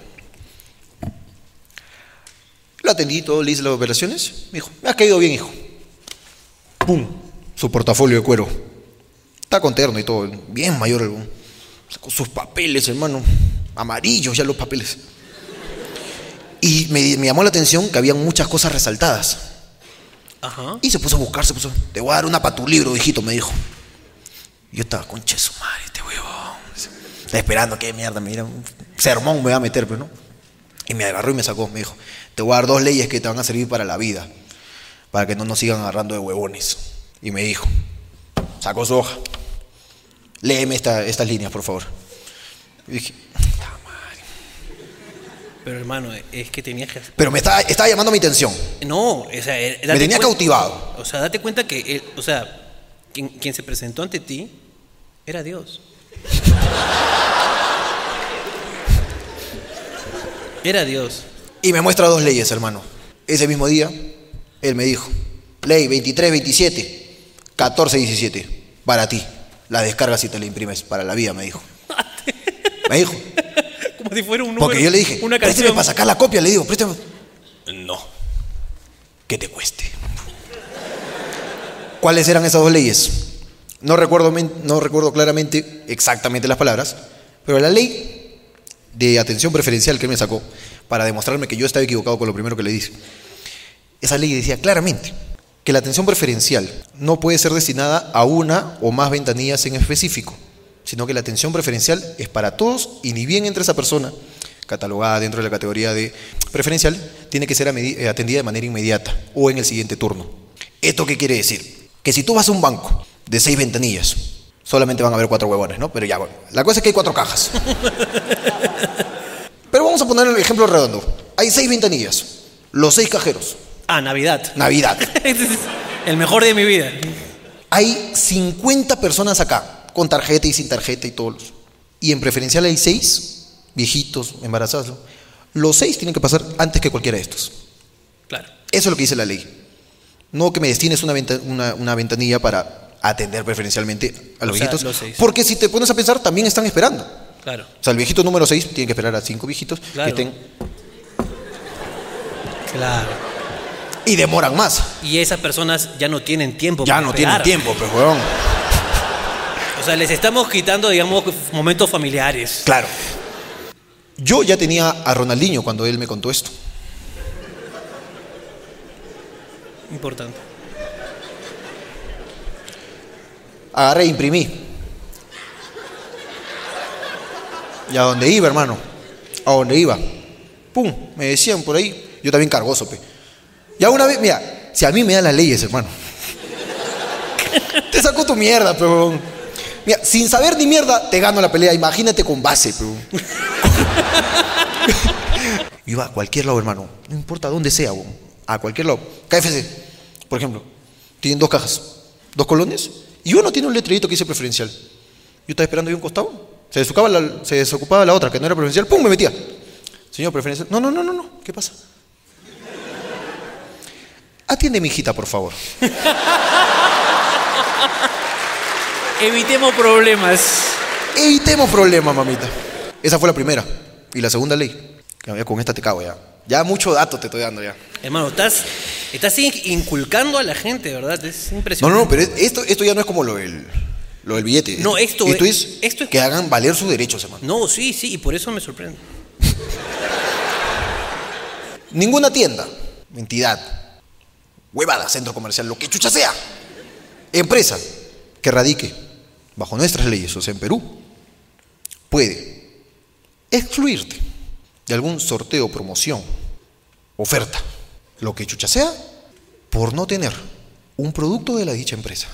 Lo atendí todo, le hice las operaciones. Me dijo, me has caído bien, hijo. ¡Pum! Su portafolio de cuero. Está con terno y todo. Bien mayor el sus papeles, hermano. Amarillos ya los papeles. Y me, me llamó la atención que habían muchas cosas resaltadas. Ajá. Y se puso a buscar, se puso. Te voy a dar una para tu libro, hijito, me dijo. Yo estaba, conche su madre, este huevón. Estaba esperando, qué mierda, mira, un sermón me va a meter, pero no. Y me agarró y me sacó, me dijo, te voy a dar dos leyes que te van a servir para la vida, para que no nos sigan agarrando de huevones. Y me dijo, sacó su hoja, léeme esta- estas líneas, por favor. Y dije, Pero hermano, es que tenías que... pero me estaba, estaba llamando mi atención. No, o sea, eh, Me tenía cautivado. O sea, date cuenta que, o sea, quien, quien se presentó ante ti era Dios. Era Dios. Y me muestra dos leyes, hermano. Ese mismo día, él me dijo, ley 23, 27, 14, 17, para ti. La descargas y te la imprimes para la vida, me dijo. Me dijo. Como si fuera un número, Porque yo le dije, una canción. para sacar la copia, le digo, préstame. No. Que te cueste. ¿Cuáles eran esas dos leyes? No recuerdo, no recuerdo claramente exactamente las palabras, pero la ley de atención preferencial que él me sacó para demostrarme que yo estaba equivocado con lo primero que le dije. Esa ley decía claramente que la atención preferencial no puede ser destinada a una o más ventanillas en específico, sino que la atención preferencial es para todos y ni bien entre esa persona catalogada dentro de la categoría de preferencial, tiene que ser eh, atendida de manera inmediata o en el siguiente turno. ¿Esto qué quiere decir? Que si tú vas a un banco de seis ventanillas, solamente van a haber cuatro huevones, ¿no? Pero ya, bueno, la cosa es que hay cuatro cajas. Pero vamos a poner el ejemplo redondo. Hay seis ventanillas, los seis cajeros, Ah, Navidad. Navidad. Ese es el mejor de mi vida. Hay 50 personas acá, con tarjeta y sin tarjeta y todos. Y en preferencial hay seis, viejitos, embarazados. Los seis tienen que pasar antes que cualquiera de estos. Claro. Eso es lo que dice la ley. No que me destines una, venta- una- una ventanilla para atender preferencialmente a los O sea, viejitos. los seis. Porque si te pones a pensar, también están esperando. Claro. O sea, el viejito número 6 tiene que esperar a cinco viejitos Claro. que estén. Claro. Y demoran más. Y esas personas ya no tienen tiempo Ya para no tienen tiempo, pues, weón. O sea, les estamos quitando, digamos, momentos familiares. Claro. Yo ya tenía a Ronaldinho cuando él me contó esto. Importante. Agarré e imprimí. Y a donde iba, hermano. A donde iba. Pum, me decían por ahí. Yo también cargoso, pe. Ya una vez, mira, si a mí me dan las leyes, hermano. Te saco tu mierda, pero. Mira, sin saber ni mierda, te gano la pelea. Imagínate con base, pero. Iba a cualquier lado, hermano. No importa dónde sea. A cualquier lado. KFC, por ejemplo. Tienen dos cajas, dos colones. Y uno tiene un letrerito que dice preferencial. Yo estaba esperando ahí un costado. Se desocupaba la, se desocupaba la otra, que no era preferencial. ¡Pum! Me metía. Señor, preferencial. No, no, no, no, no. ¿Qué pasa? Atiende mi hijita, por favor. Evitemos problemas. Evitemos problemas, mamita. Esa fue la primera. Y la segunda ley. Que ya con esta te cago ya. Ya mucho dato te estoy dando ya. Hermano, estás, estás in- inculcando a la gente, ¿verdad? Es No, impresionante. no, no, pero esto, esto ya no es como lo del, lo del billete. No, esto esto es- es, esto es- que hagan valer sus derechos, hermano. No, sí, sí, y por eso me sorprende. Ninguna tienda, entidad, huevada, centro comercial, lo que chucha sea, empresa que radique bajo nuestras leyes, o sea, en Perú, puede excluirte de algún sorteo, promoción, oferta, lo que chucha sea, por no tener un producto de la dicha empresa.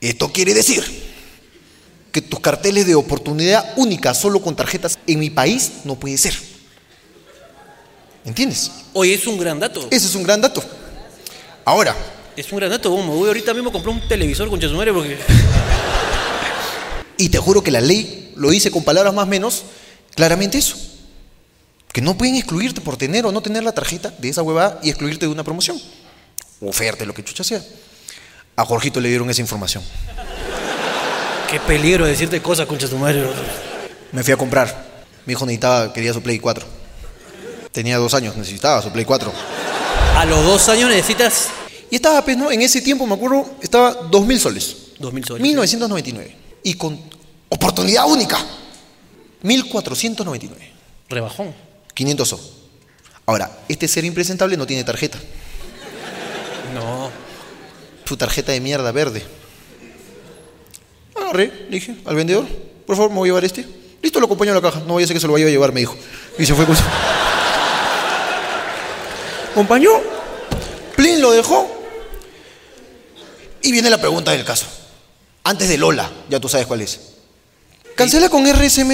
Esto quiere decir que tus carteles de oportunidad única solo con tarjetas en mi país no puede ser. ¿Entiendes? Oye, es un gran dato. Ese es un gran dato. Ahora, Es un gran dato. Me voy ahorita mismo a comprar un televisor con chasumare porque. y te juro que la ley lo dice con palabras más o menos claramente eso. Que no pueden excluirte por tener o no tener la tarjeta de esa huevada y excluirte de una promoción. Oferta, lo que chucha sea. A Jorgito le dieron esa información. Qué peligro decirte cosas con chasumare. Me fui a comprar. Mi hijo necesitaba, quería su Play 4. Tenía dos años, necesitaba su Play 4. A los dos años necesitas Y estaba, pues, ¿no? En ese tiempo, me acuerdo, estaba 2.000 soles. dos mil soles. 1999. Y con oportunidad única. 1.499. Rebajón. 500 so. Ahora, este ser impresentable no tiene tarjeta. No. Su tarjeta de mierda verde. Agarré, dije al vendedor, por favor, me voy a llevar este. Listo, lo acompaño a la caja. No vaya a ser que se lo vaya a llevar, me dijo. Y se fue con su... Acompañó, Plin lo dejó. Y viene la pregunta del caso. Antes de Lola, ya tú sabes cuál es. ¿Cancela con RSM?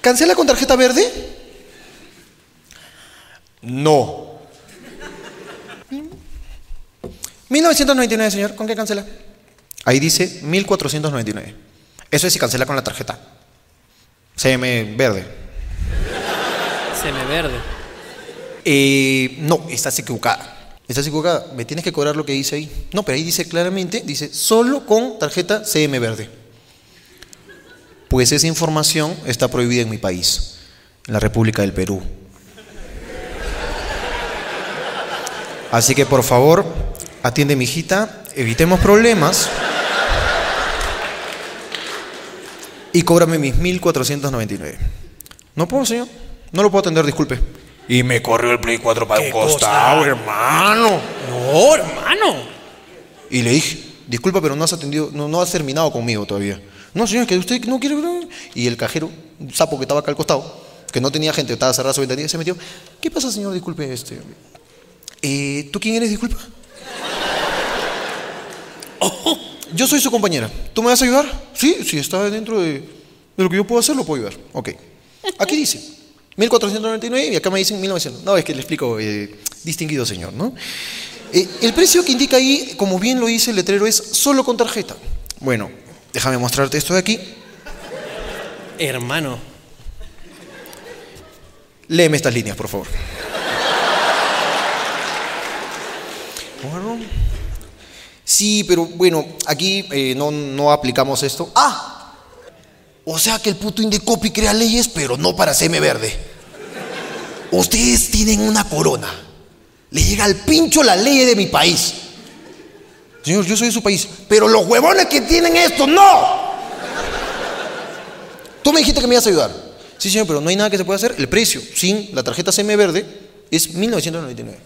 ¿Cancela con tarjeta verde? No. 1999, señor. ¿Con qué cancela? Ahí dice 1499. Eso es si cancela con la tarjeta. CM verde. Me verde. Eh, no, estás equivocada. Estás equivocada. Me tienes que cobrar lo que dice ahí. No, pero ahí dice claramente, dice solo con tarjeta CM verde. Pues esa información está prohibida en mi país, en la República del Perú. Así que por favor, atiende mi hijita, evitemos problemas. Y cóbrame mis 1499. No puedo, señor. No lo puedo atender, disculpe. Y me corrió el Play 4 para ¿Qué un costado, cosa? hermano. No, hermano. Y le dije, disculpa, pero no has atendido, no, no has terminado conmigo todavía. No, señor, que usted no quiere. Y el cajero, un sapo que estaba acá al costado, que no tenía gente, estaba cerrada su ventanilla, se metió. ¿Qué pasa, señor? Disculpe, este. eh, ¿Tú quién eres? Disculpa. Yo soy su compañera. ¿Tú me vas a ayudar? Sí, sí, está dentro de, de lo que yo puedo hacer, lo puedo ayudar. Ok. Aquí dice 1499 y acá me dicen 1900. No, es que le explico, eh, distinguido señor, ¿no? Eh, el precio que indica ahí, como bien lo dice el letrero, es solo con tarjeta. Bueno, déjame mostrarte esto de aquí. Hermano. Léeme estas líneas, por favor. Bueno. Sí, pero bueno, aquí eh, no, no aplicamos esto. ¡Ah! O sea que el puto Indecopi crea leyes, pero no para CM Verde. Ustedes tienen una corona. Le llega al pincho la ley de mi país. Señor, yo soy de su país. Pero los huevones que tienen esto, ¡no! Tú me dijiste que me ibas a ayudar. Sí, señor, pero no hay nada que se pueda hacer. El precio sin la tarjeta CM verde es 1999.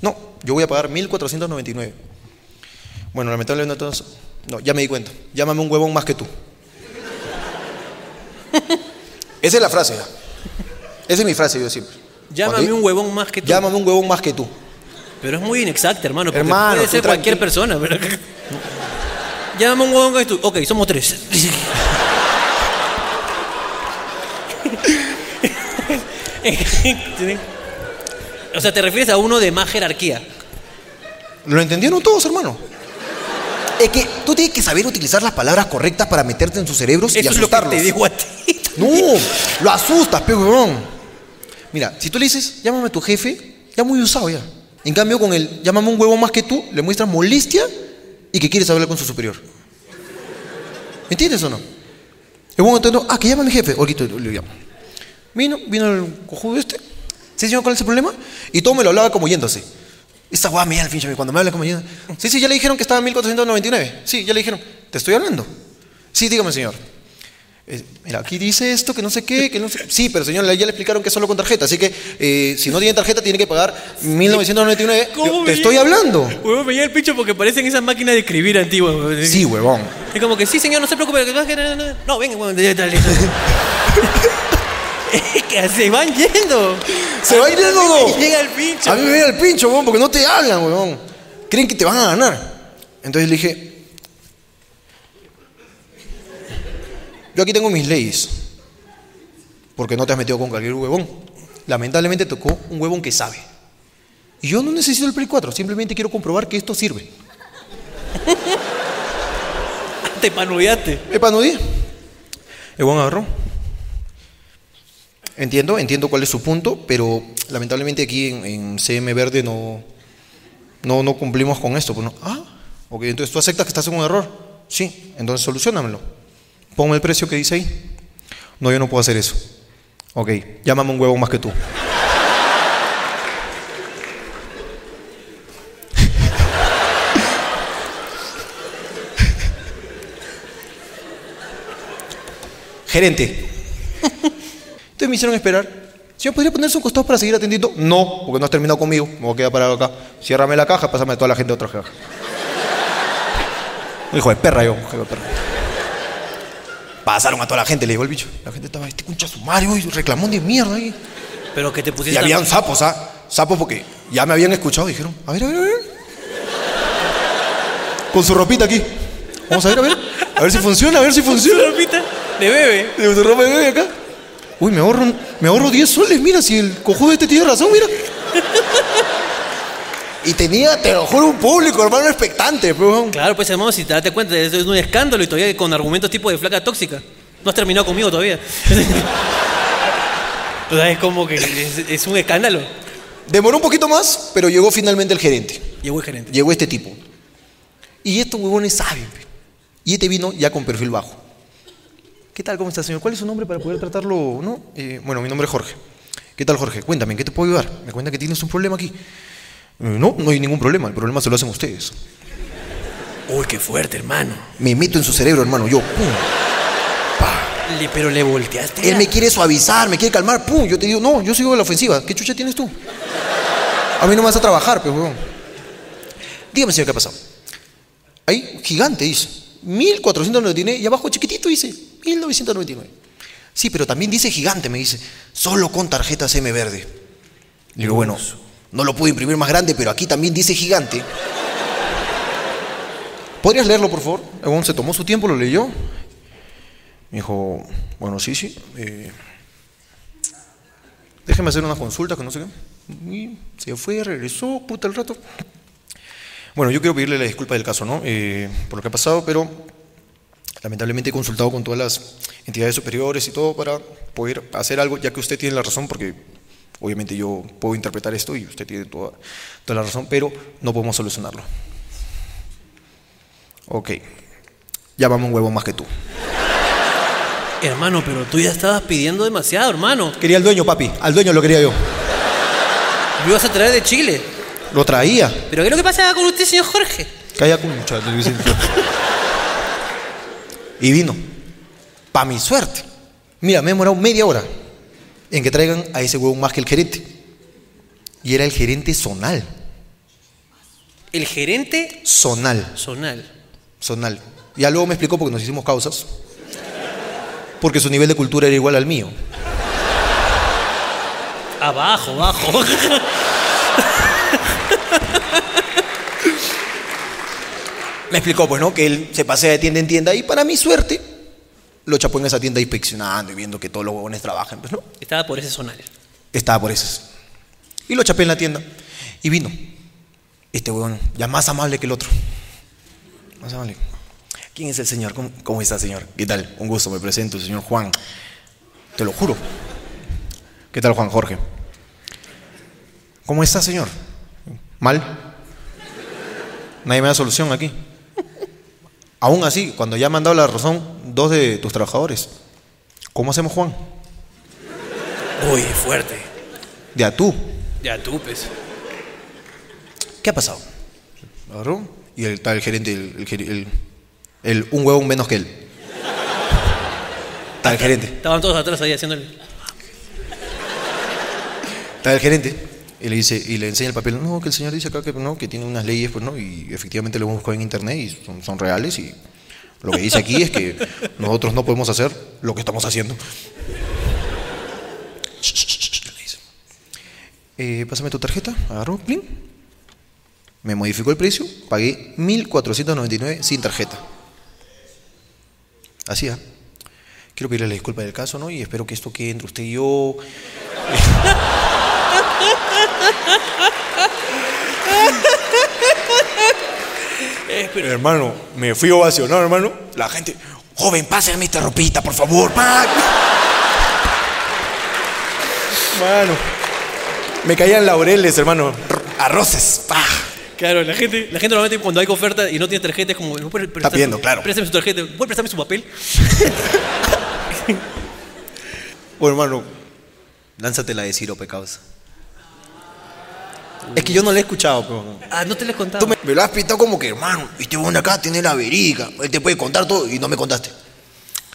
No, yo voy a pagar 1499. Bueno, lamentablemente entonces. No, ya me di cuenta. Llámame un huevón más que tú. Esa es la frase. Esa es mi frase, yo siempre. Llámame un huevón más que tú. Llámame un huevón más que tú. Pero es muy inexacta, hermano. Porque Hermano, puede ser cualquier persona. Pero... Llámame un huevón más que tú. Ok, somos tres. o sea, te refieres a uno de más jerarquía. ¿Lo entendieron todos, hermano? Es que tú tienes que saber utilizar las palabras correctas para meterte en sus cerebros y Eso es lo que asustarlos. te digo a ti. No, lo asustas, pe. Mira, si tú le dices, llámame a tu jefe, ya muy usado ya. En cambio, con el llámame un huevo más que tú, le muestras molestia y que quieres hablar con su superior. ¿Me entiendes o no? El huevón entonces, ah, que llama mi jefe, ahorita le llamo. Vino, vino el cojudo este. Sí, señor, ¿cuál es el problema? Y todo me lo hablaba como yéndose. Esta me da el pinche cuando me habla como yéndose. Sí, sí, ya le dijeron que estaba en 1499. Sí, ya le dijeron. Te estoy hablando. Sí, dígame, señor. Eh, mira, aquí dice esto, que no sé qué, que no sé. Sí, pero señor, ya le explicaron que es solo con tarjeta, así que eh, si no tiene tarjeta tiene que pagar 1999. Yo, ¿Cómo te estoy hablando. Huevón, me llega el pincho porque parecen esas máquinas de escribir antiguas. huevón. Sí, huevón. Es como que sí, señor, no se preocupe. que va a quedar- No, venga, huevón, ya está listo. Es que se van yendo. ¿Se va a ir? Llega el pincho. A mí me viene el pincho, huevón, porque no te hablan, huevón. Creen que te van a ganar. Entonces le dije, yo aquí tengo mis leyes. Porque no te has metido con cualquier huevón. Lamentablemente tocó un huevón que sabe. Y yo no necesito el Play 4, simplemente quiero comprobar que esto sirve. Te panudeaste. Me panudí. El buen agarró. Entiendo, entiendo cuál es su punto, pero lamentablemente aquí en, en CM Verde no, no, no cumplimos con esto. Pues no. Ah, ok, entonces tú aceptas que estás en un error. Sí, entonces solucionamelo. Ponme el precio que dice ahí. No, yo no puedo hacer eso. Ok, llámame un huevo más que tú. Gerente. Entonces me hicieron esperar. Señor, ¿podría ponerse un costado para seguir atendiendo? No, porque no has terminado conmigo. Me voy a quedar parado acá. Ciérrame la caja, pásame a toda la gente a otra caja. Hijo de perra yo, hijo de perra. Pasaron a toda la gente, le digo el bicho. La gente estaba, este concha sumario, y reclamón de mierda ahí. Pero que te Y pusiste. habían sapos, ¿ah? Sapos porque ya me habían escuchado, dijeron, a ver, a ver, a ver. Con su ropita aquí. Vamos a ver, a ver. A ver si funciona, a ver si funciona. ropita de bebé. De su ropa de bebé acá. Uy, me ahorro, me ahorro 10 soles, mira, si el cojudo este tiene razón, mira. Y tenía, te lo juro, un público, hermano, expectante, pues. Claro, pues hermano, si te das cuenta, eso es un escándalo y todavía con argumentos tipo de flaca tóxica. No has terminado conmigo todavía. o sea, es como que es, es un escándalo. Demoró un poquito más, pero llegó finalmente el gerente. Llegó el gerente. Llegó este tipo. Y estos huevones saben. Y este vino ya con perfil bajo. ¿Qué tal? ¿Cómo está, señor? ¿Cuál es su nombre para poder tratarlo? ¿No? Eh, bueno, mi nombre es Jorge. ¿Qué tal, Jorge? Cuéntame, ¿en qué te puedo ayudar? Me cuenta que tienes un problema aquí. "Eh, no, no hay ningún problema. El problema se lo hacen ustedes. Uy, qué fuerte, hermano. Me meto en su cerebro, hermano. Yo, pum. Le- pero le volteaste. Él me quiere suavizar, me quiere calmar. Pum. Yo te digo, no, yo sigo en la ofensiva. ¿Qué chucha tienes tú? A mí no me vas a trabajar, pues, huevón. Dígame, señor, ¿qué ha pasado? Ahí, gigante, dice. 1499 y abajo chiquitito dice 1999. Sí, pero también dice gigante, me dice. Solo con tarjetas M verde. Le digo, bueno, no lo puedo imprimir más grande, pero aquí también dice gigante. ¿Podrías leerlo, por favor? Huevón se tomó su tiempo, lo leyó. Me dijo, bueno, sí, sí. eh, déjeme hacer una consulta, que no sé qué. Y se fue, regresó, puta el rato. Bueno, yo quiero pedirle la disculpa del caso, ¿no? Eh, por lo que ha pasado, pero lamentablemente he consultado con todas las entidades superiores y todo para poder hacer algo, ya que usted tiene la razón, porque obviamente yo puedo interpretar esto y usted tiene toda, toda la razón, pero no podemos solucionarlo. Ok, llámame un huevo más que tú. Hermano, pero tú ya estabas pidiendo demasiado, hermano. Quería al dueño, papi, al dueño lo quería yo. Lo ibas a traer de Chile. Lo traía. ¿Pero qué es lo que pasa con usted, señor Jorge? Calla con muchacho. y vino. Pa' mi suerte. Mira, me he demorado media hora en que traigan a ese huevón más que el gerente. Y era el gerente zonal. El gerente Zonal. zonal. Zonal. Ya luego me explicó porque nos hicimos causas. Porque su nivel de cultura era igual al mío. Abajo, abajo. Me explicó, pues, ¿no? Que él se pasea de tienda en tienda y para mi suerte lo chapó en esa tienda inspeccionando y viendo que todos los huevones trabajan, pues, ¿no? Estaba por ese zonal. Estaba por esas. Y lo chapé en la tienda. Y vino. Este huevón, ya más amable que el otro. Más amable. ¿Quién es el señor? ¿Cómo, cómo está, señor? ¿Qué tal? Un gusto, me presento, señor Juan. Te lo juro. ¿Qué tal, Juan Jorge? ¿Cómo está, señor? ¿Mal? Nadie me da solución aquí. Aún así, cuando ya me han dado la razón dos de tus trabajadores, ¿cómo hacemos, Juan? Uy, fuerte. De a tú. Ya tú, pues. ¿Qué ha pasado? Agarró y el, está el gerente, el, el el- el- un huevón menos que él. Está el gerente. Estaban todos atrás ahí haciéndole. Está el gerente y le dice y le enseña el papel. No, que el señor dice acá que no, que tiene unas leyes, pues no, y efectivamente lo hemos buscado en internet y son, son reales y lo que dice aquí es que nosotros no podemos hacer lo que estamos haciendo. Eh, pásame tu tarjeta, agarró, plin. Me modificó el precio, pagué 1.499 sin tarjeta. Así, ¿ah? quiero pedirle la disculpa del caso, ¿no? Y espero que esto quede entre usted y yo. Pero hermano, me fui ovacionado, hermano. La gente, joven, pásame esta ropita, por favor. pa". Mano, me caían laureles, hermano. Arroces, pa. Claro, la gente, la gente normalmente cuando hay oferta y no tiene tarjeta es como, ¿no puede prestar- pidiendo, claro. Préstame su tarjeta, ¿puede prestarme su papel? Bueno, hermano, lánzate la de Ciro, pecados. Es que yo no la he escuchado, pero. Ah, no te lo he contado. Tú me, me lo has pintado como que, hermano, este bueno acá tiene la verica. Él te puede contar todo y no me contaste.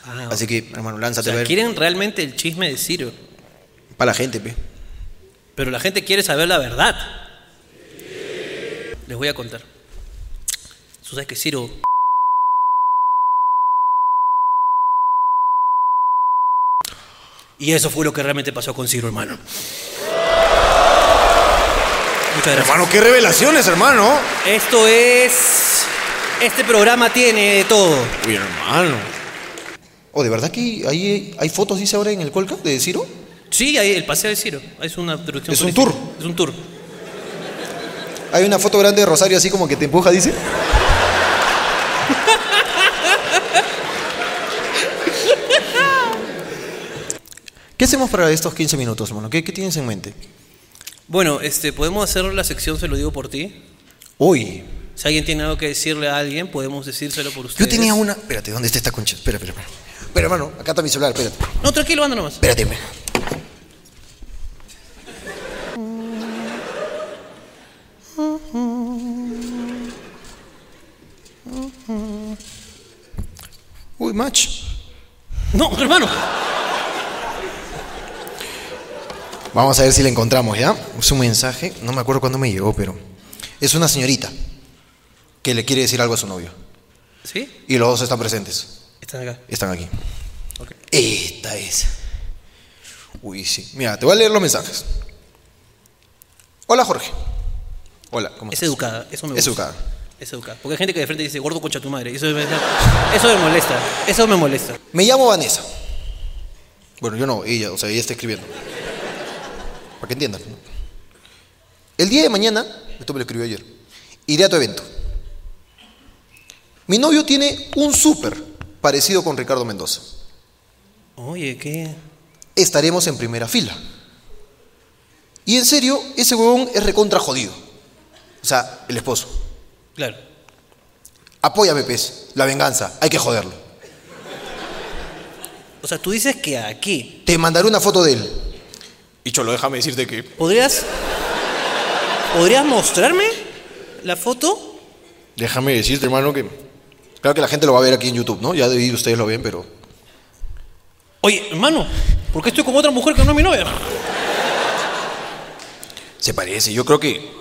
Ah, Así que, hermano, o lánzate a sea, ver. quieren realmente el chisme de Ciro, Para la gente, pe. pero la gente quiere saber la verdad. Les voy a contar. Tú sabes que Ciro Y eso fue lo que realmente pasó con Ciro, hermano. Muchas gracias. Hermano, qué revelaciones, hermano. Esto es. Este programa tiene de todo. Uy, hermano. ¿O de verdad que hay, hay fotos, dice ahora en el Colca, de Ciro? Sí, hay el paseo de Ciro. Es una producción Es un tour. Es un tour. Hay una foto grande de Rosario así como que te empuja, dice. ¿Qué hacemos para estos 15 minutos, hermano? ¿Qué, qué tienes en mente? Bueno, este, podemos hacer la sección Se lo digo por ti. Uy, Si alguien tiene algo que decirle a alguien, podemos decírselo por yo ustedes. tenía una... Espérate, ¿dónde está esta concha? Espera, espera, espera. Espera, hermano, acá está mi celular, espérate. No, tranquilo, anda nomás. Espérate. me- Uy, match. No, hermano. Vamos a ver si la encontramos, ¿ya? Es un mensaje, no me acuerdo cuándo me llegó, pero es una señorita que le quiere decir algo a su novio. ¿Sí? Y los dos están presentes. Están acá. Están aquí. Ok. Esta es. Uy, sí. Mira, te voy a leer los mensajes. Hola, Jorge. Hola, ¿cómo Es estás? educada, eso me gusta. Es educada. Es educada. Porque hay gente que de frente dice, gordo concha tu madre. Eso me, eso me molesta. Eso me molesta. Me llamo Vanessa. Bueno, yo no, ella, o sea, ella está escribiendo. Para que entiendan. ¿no? El día de mañana, esto me lo escribió ayer, iré a tu evento. Mi novio tiene un súper parecido con Ricardo Mendoza. Oye, ¿qué? Estaremos en primera fila. Y en serio, ese huevón es recontra jodido. O sea, el esposo. Claro. Apóyame, pez. La venganza. Hay que joderlo. O sea, tú dices que aquí. Te mandaré una foto de él. Y Cholo, déjame decirte que ¿Podrías. ¿Podrías mostrarme la foto? Déjame decirte, hermano, que. Claro que la gente lo va a ver aquí en YouTube, ¿no? Ya de ahí ustedes lo ven, pero. Oye, hermano, ¿por qué estoy con otra mujer que no es mi novia? Se parece, yo creo que.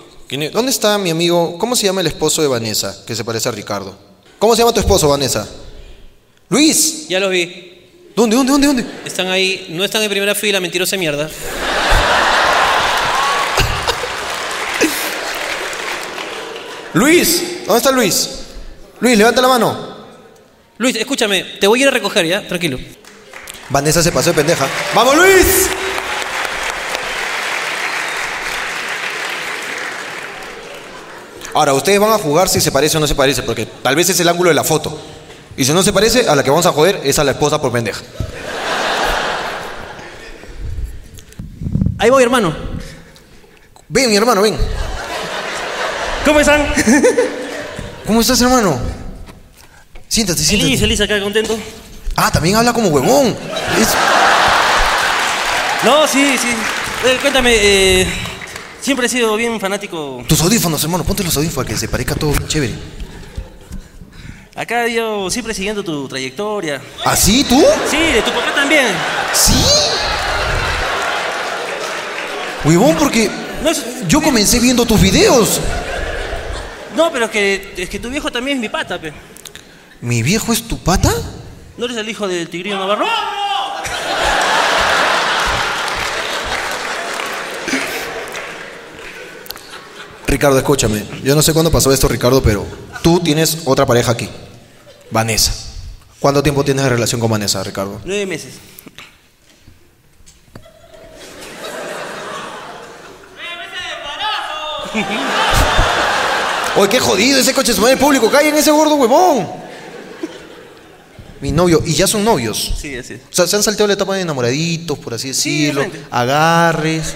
¿Dónde está mi amigo? ¿Cómo se llama el esposo de Vanessa? Que se parece a Ricardo. ¿Cómo se llama tu esposo, Vanessa? Luis. Ya los vi. ¿Dónde, dónde, dónde, dónde? Están ahí, no están en primera fila, mentirosa mierda. Luis. ¿Dónde está Luis? Luis, levanta la mano. Luis, escúchame, te voy a ir a recoger ya, tranquilo. Vanessa se pasó de pendeja. ¡Vamos, Luis! Ahora, ustedes van a jugar si se parece o no se parece, porque tal vez es el ángulo de la foto. Y si no se parece, a la que vamos a joder es a la esposa por pendeja. Ahí voy, hermano. Ven, mi hermano, ven. ¿Cómo están? ¿Cómo estás, hermano? Siéntate, Feliz, siéntate. feliz acá, contento. Ah, también habla como huevón. Es- No, sí, sí. Eh, cuéntame, eh, siempre he sido bien fanático. Tus audífonos, hermano, ponte los audífonos para que se parezca todo bien chévere. Acá yo siempre siguiendo tu trayectoria. ¿Así tú? Sí, de tu papá también. ¿Sí? Huevón, porque No, es- yo comencé viendo tus videos. no, pero es que, es que tu viejo también es mi pata, pe. ¿Mi viejo es tu pata? ¿No eres el hijo del tigrillo Navarro? Ricardo, escúchame. Yo no sé cuándo pasó esto, Ricardo, pero tú tienes otra pareja aquí. Vanessa. ¿Cuánto tiempo tienes de relación con Vanessa, Ricardo? Nueve meses. Oye, qué jodido ese coche madre público. Cae en ese gordo huevón. Mi novio. ¿Y ya son novios? Sí, así es. O sea, se han salteado la etapa de enamoraditos, por así decirlo. de agarres.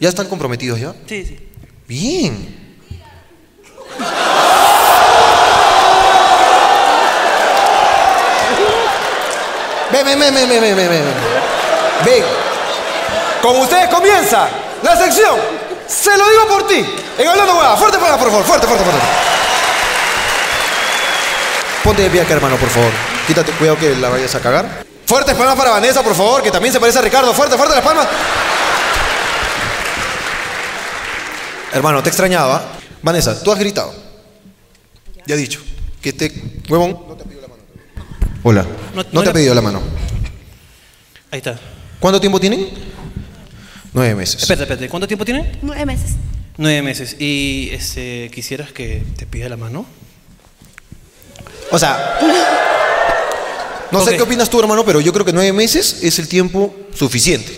¿Ya están comprometidos ya? Sí, sí. Bien. Ven, ven, ven, ven, ven, ven, ven. Con ustedes comienza la sección. Se lo digo por ti. En hablando hueá. Fuerte para por favor. Fuerte, fuerte, fuerte. Ponte de pie acá, hermano, por favor. Quítate, cuidado que la vayas a cagar. Fuertes palmas para Vanessa, por favor, que también se parece a Ricardo. Fuerte, fuerte las palmas. Hermano, te extrañaba. Vanessa, tú has gritado. Ya he dicho. Que te. Huevón. No te mano. Hola. No- No, no te ha pedido la mano. Ahí está. ¿Cuánto tiempo tienen? Nueve meses. Espérate, espérate. ¿Cuánto tiempo tiene? Nueve meses. Nueve meses. ¿Y este, quisieras que te pida la mano? O sea. No sé qué opinas tú, hermano, pero yo creo que nueve meses es el tiempo suficiente.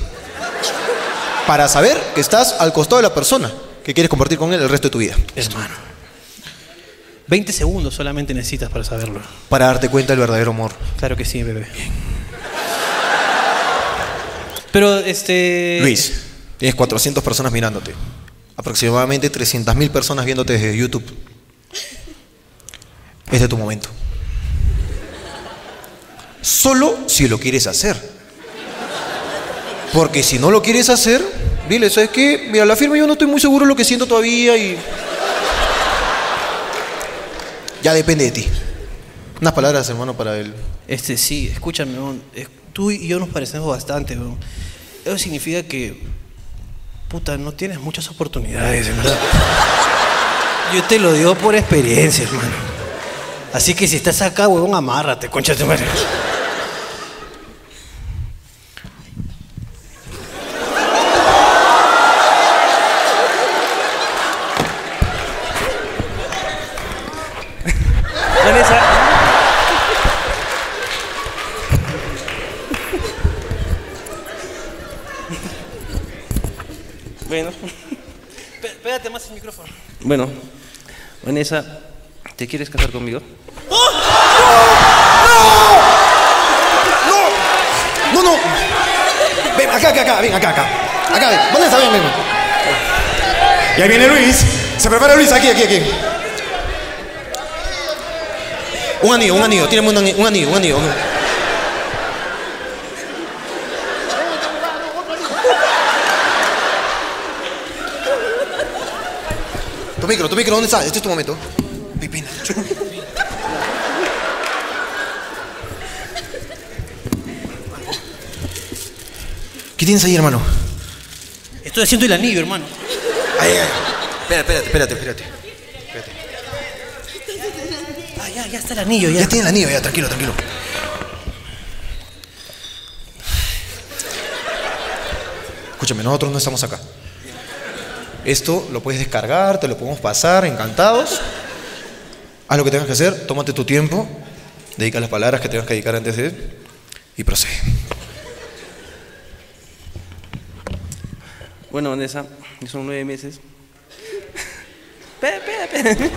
Para saber que estás al costado de la persona que quieres compartir con él el resto de tu vida. Hermano. 20 segundos solamente necesitas para saberlo. Para darte cuenta del verdadero amor. Claro que sí, bebé. Pero este. Luis, tienes 400 personas mirándote. Aproximadamente 300.000 personas viéndote desde YouTube. Este es tu momento. Solo si lo quieres hacer. Porque si no lo quieres hacer, dile, ¿sabes qué? Mira, la firma yo no estoy muy seguro de lo que siento todavía y... Ya depende de ti. Unas palabras, hermano, para él. Este, sí, escúchame, tú y yo nos parecemos bastante, weón. Eso significa que. Puta, no tienes muchas oportunidades, en verdad. Yo te lo digo por experiencia, hermano. Así que si estás acá, huevón, amárrate, concha de madre. Vanessa. Bueno, Pé- Pégate más el micrófono. Bueno. Vanessa, ¿te quieres casar conmigo? No, no. Ven, acá, acá, acá, ven, acá, acá. Acá, ven. Vanessa, ven, ven. Y ahí viene Luis. Se prepara Luis aquí, aquí, aquí. Un anillo, un anillo. Tírame un anillo, un anillo. Un anillo. Tu micro, tu micro, ¿dónde está? Este es tu momento. Pipina. ¿Qué tienes ahí, hermano? Estoy haciendo el anillo, hermano. Ahí, ahí. Espera, espérate, espérate, espérate. Ah, ya, ya está el anillo, ya. Ya tiene el anillo, ya, tranquilo, tranquilo. Escúchame, nosotros no estamos acá. Esto lo puedes descargar, te lo podemos pasar, encantados. Haz lo que tengas que hacer, tómate tu tiempo, dedica las palabras que tengas que dedicar antes de y procede. Bueno, Vanessa, son nueve meses. Espera, espera, espera.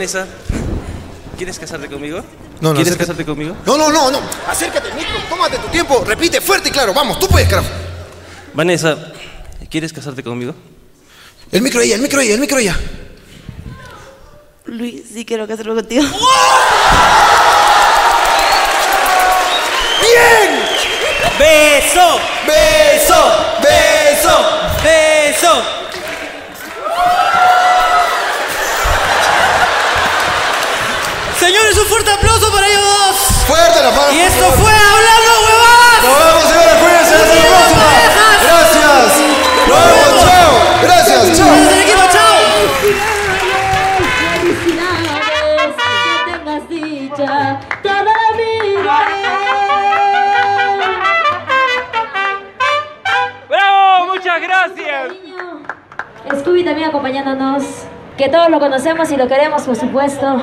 Vanessa, ¿quieres casarte conmigo? No, no, ¿Quieres acércate. casarte conmigo? No, no, no, no. Acércate al micro, tómate tu tiempo, repite fuerte y claro, vamos, tú puedes, carajo. Vanessa, ¿quieres casarte conmigo? El micro ella, el micro ella, el micro ella. Luis, sí quiero casarme contigo. ¡Beso! ¡Beso! ¡Beso! ¡Beso! Un fuerte aplauso para ellos dos. Fuerte la palma. Y esto fue Hablando Huevadas. Nos vemos, señores. Cuídense. Hasta la próxima. Gracias. Nos vemos. Chao. Gracias. Chao. Desde el equipo, chao. Felicidades, que tengas dicha toda la vida. ¡Bravo! ¡Muchas gracias! Scooby también acompañándonos, que todos lo conocemos y lo queremos, por supuesto.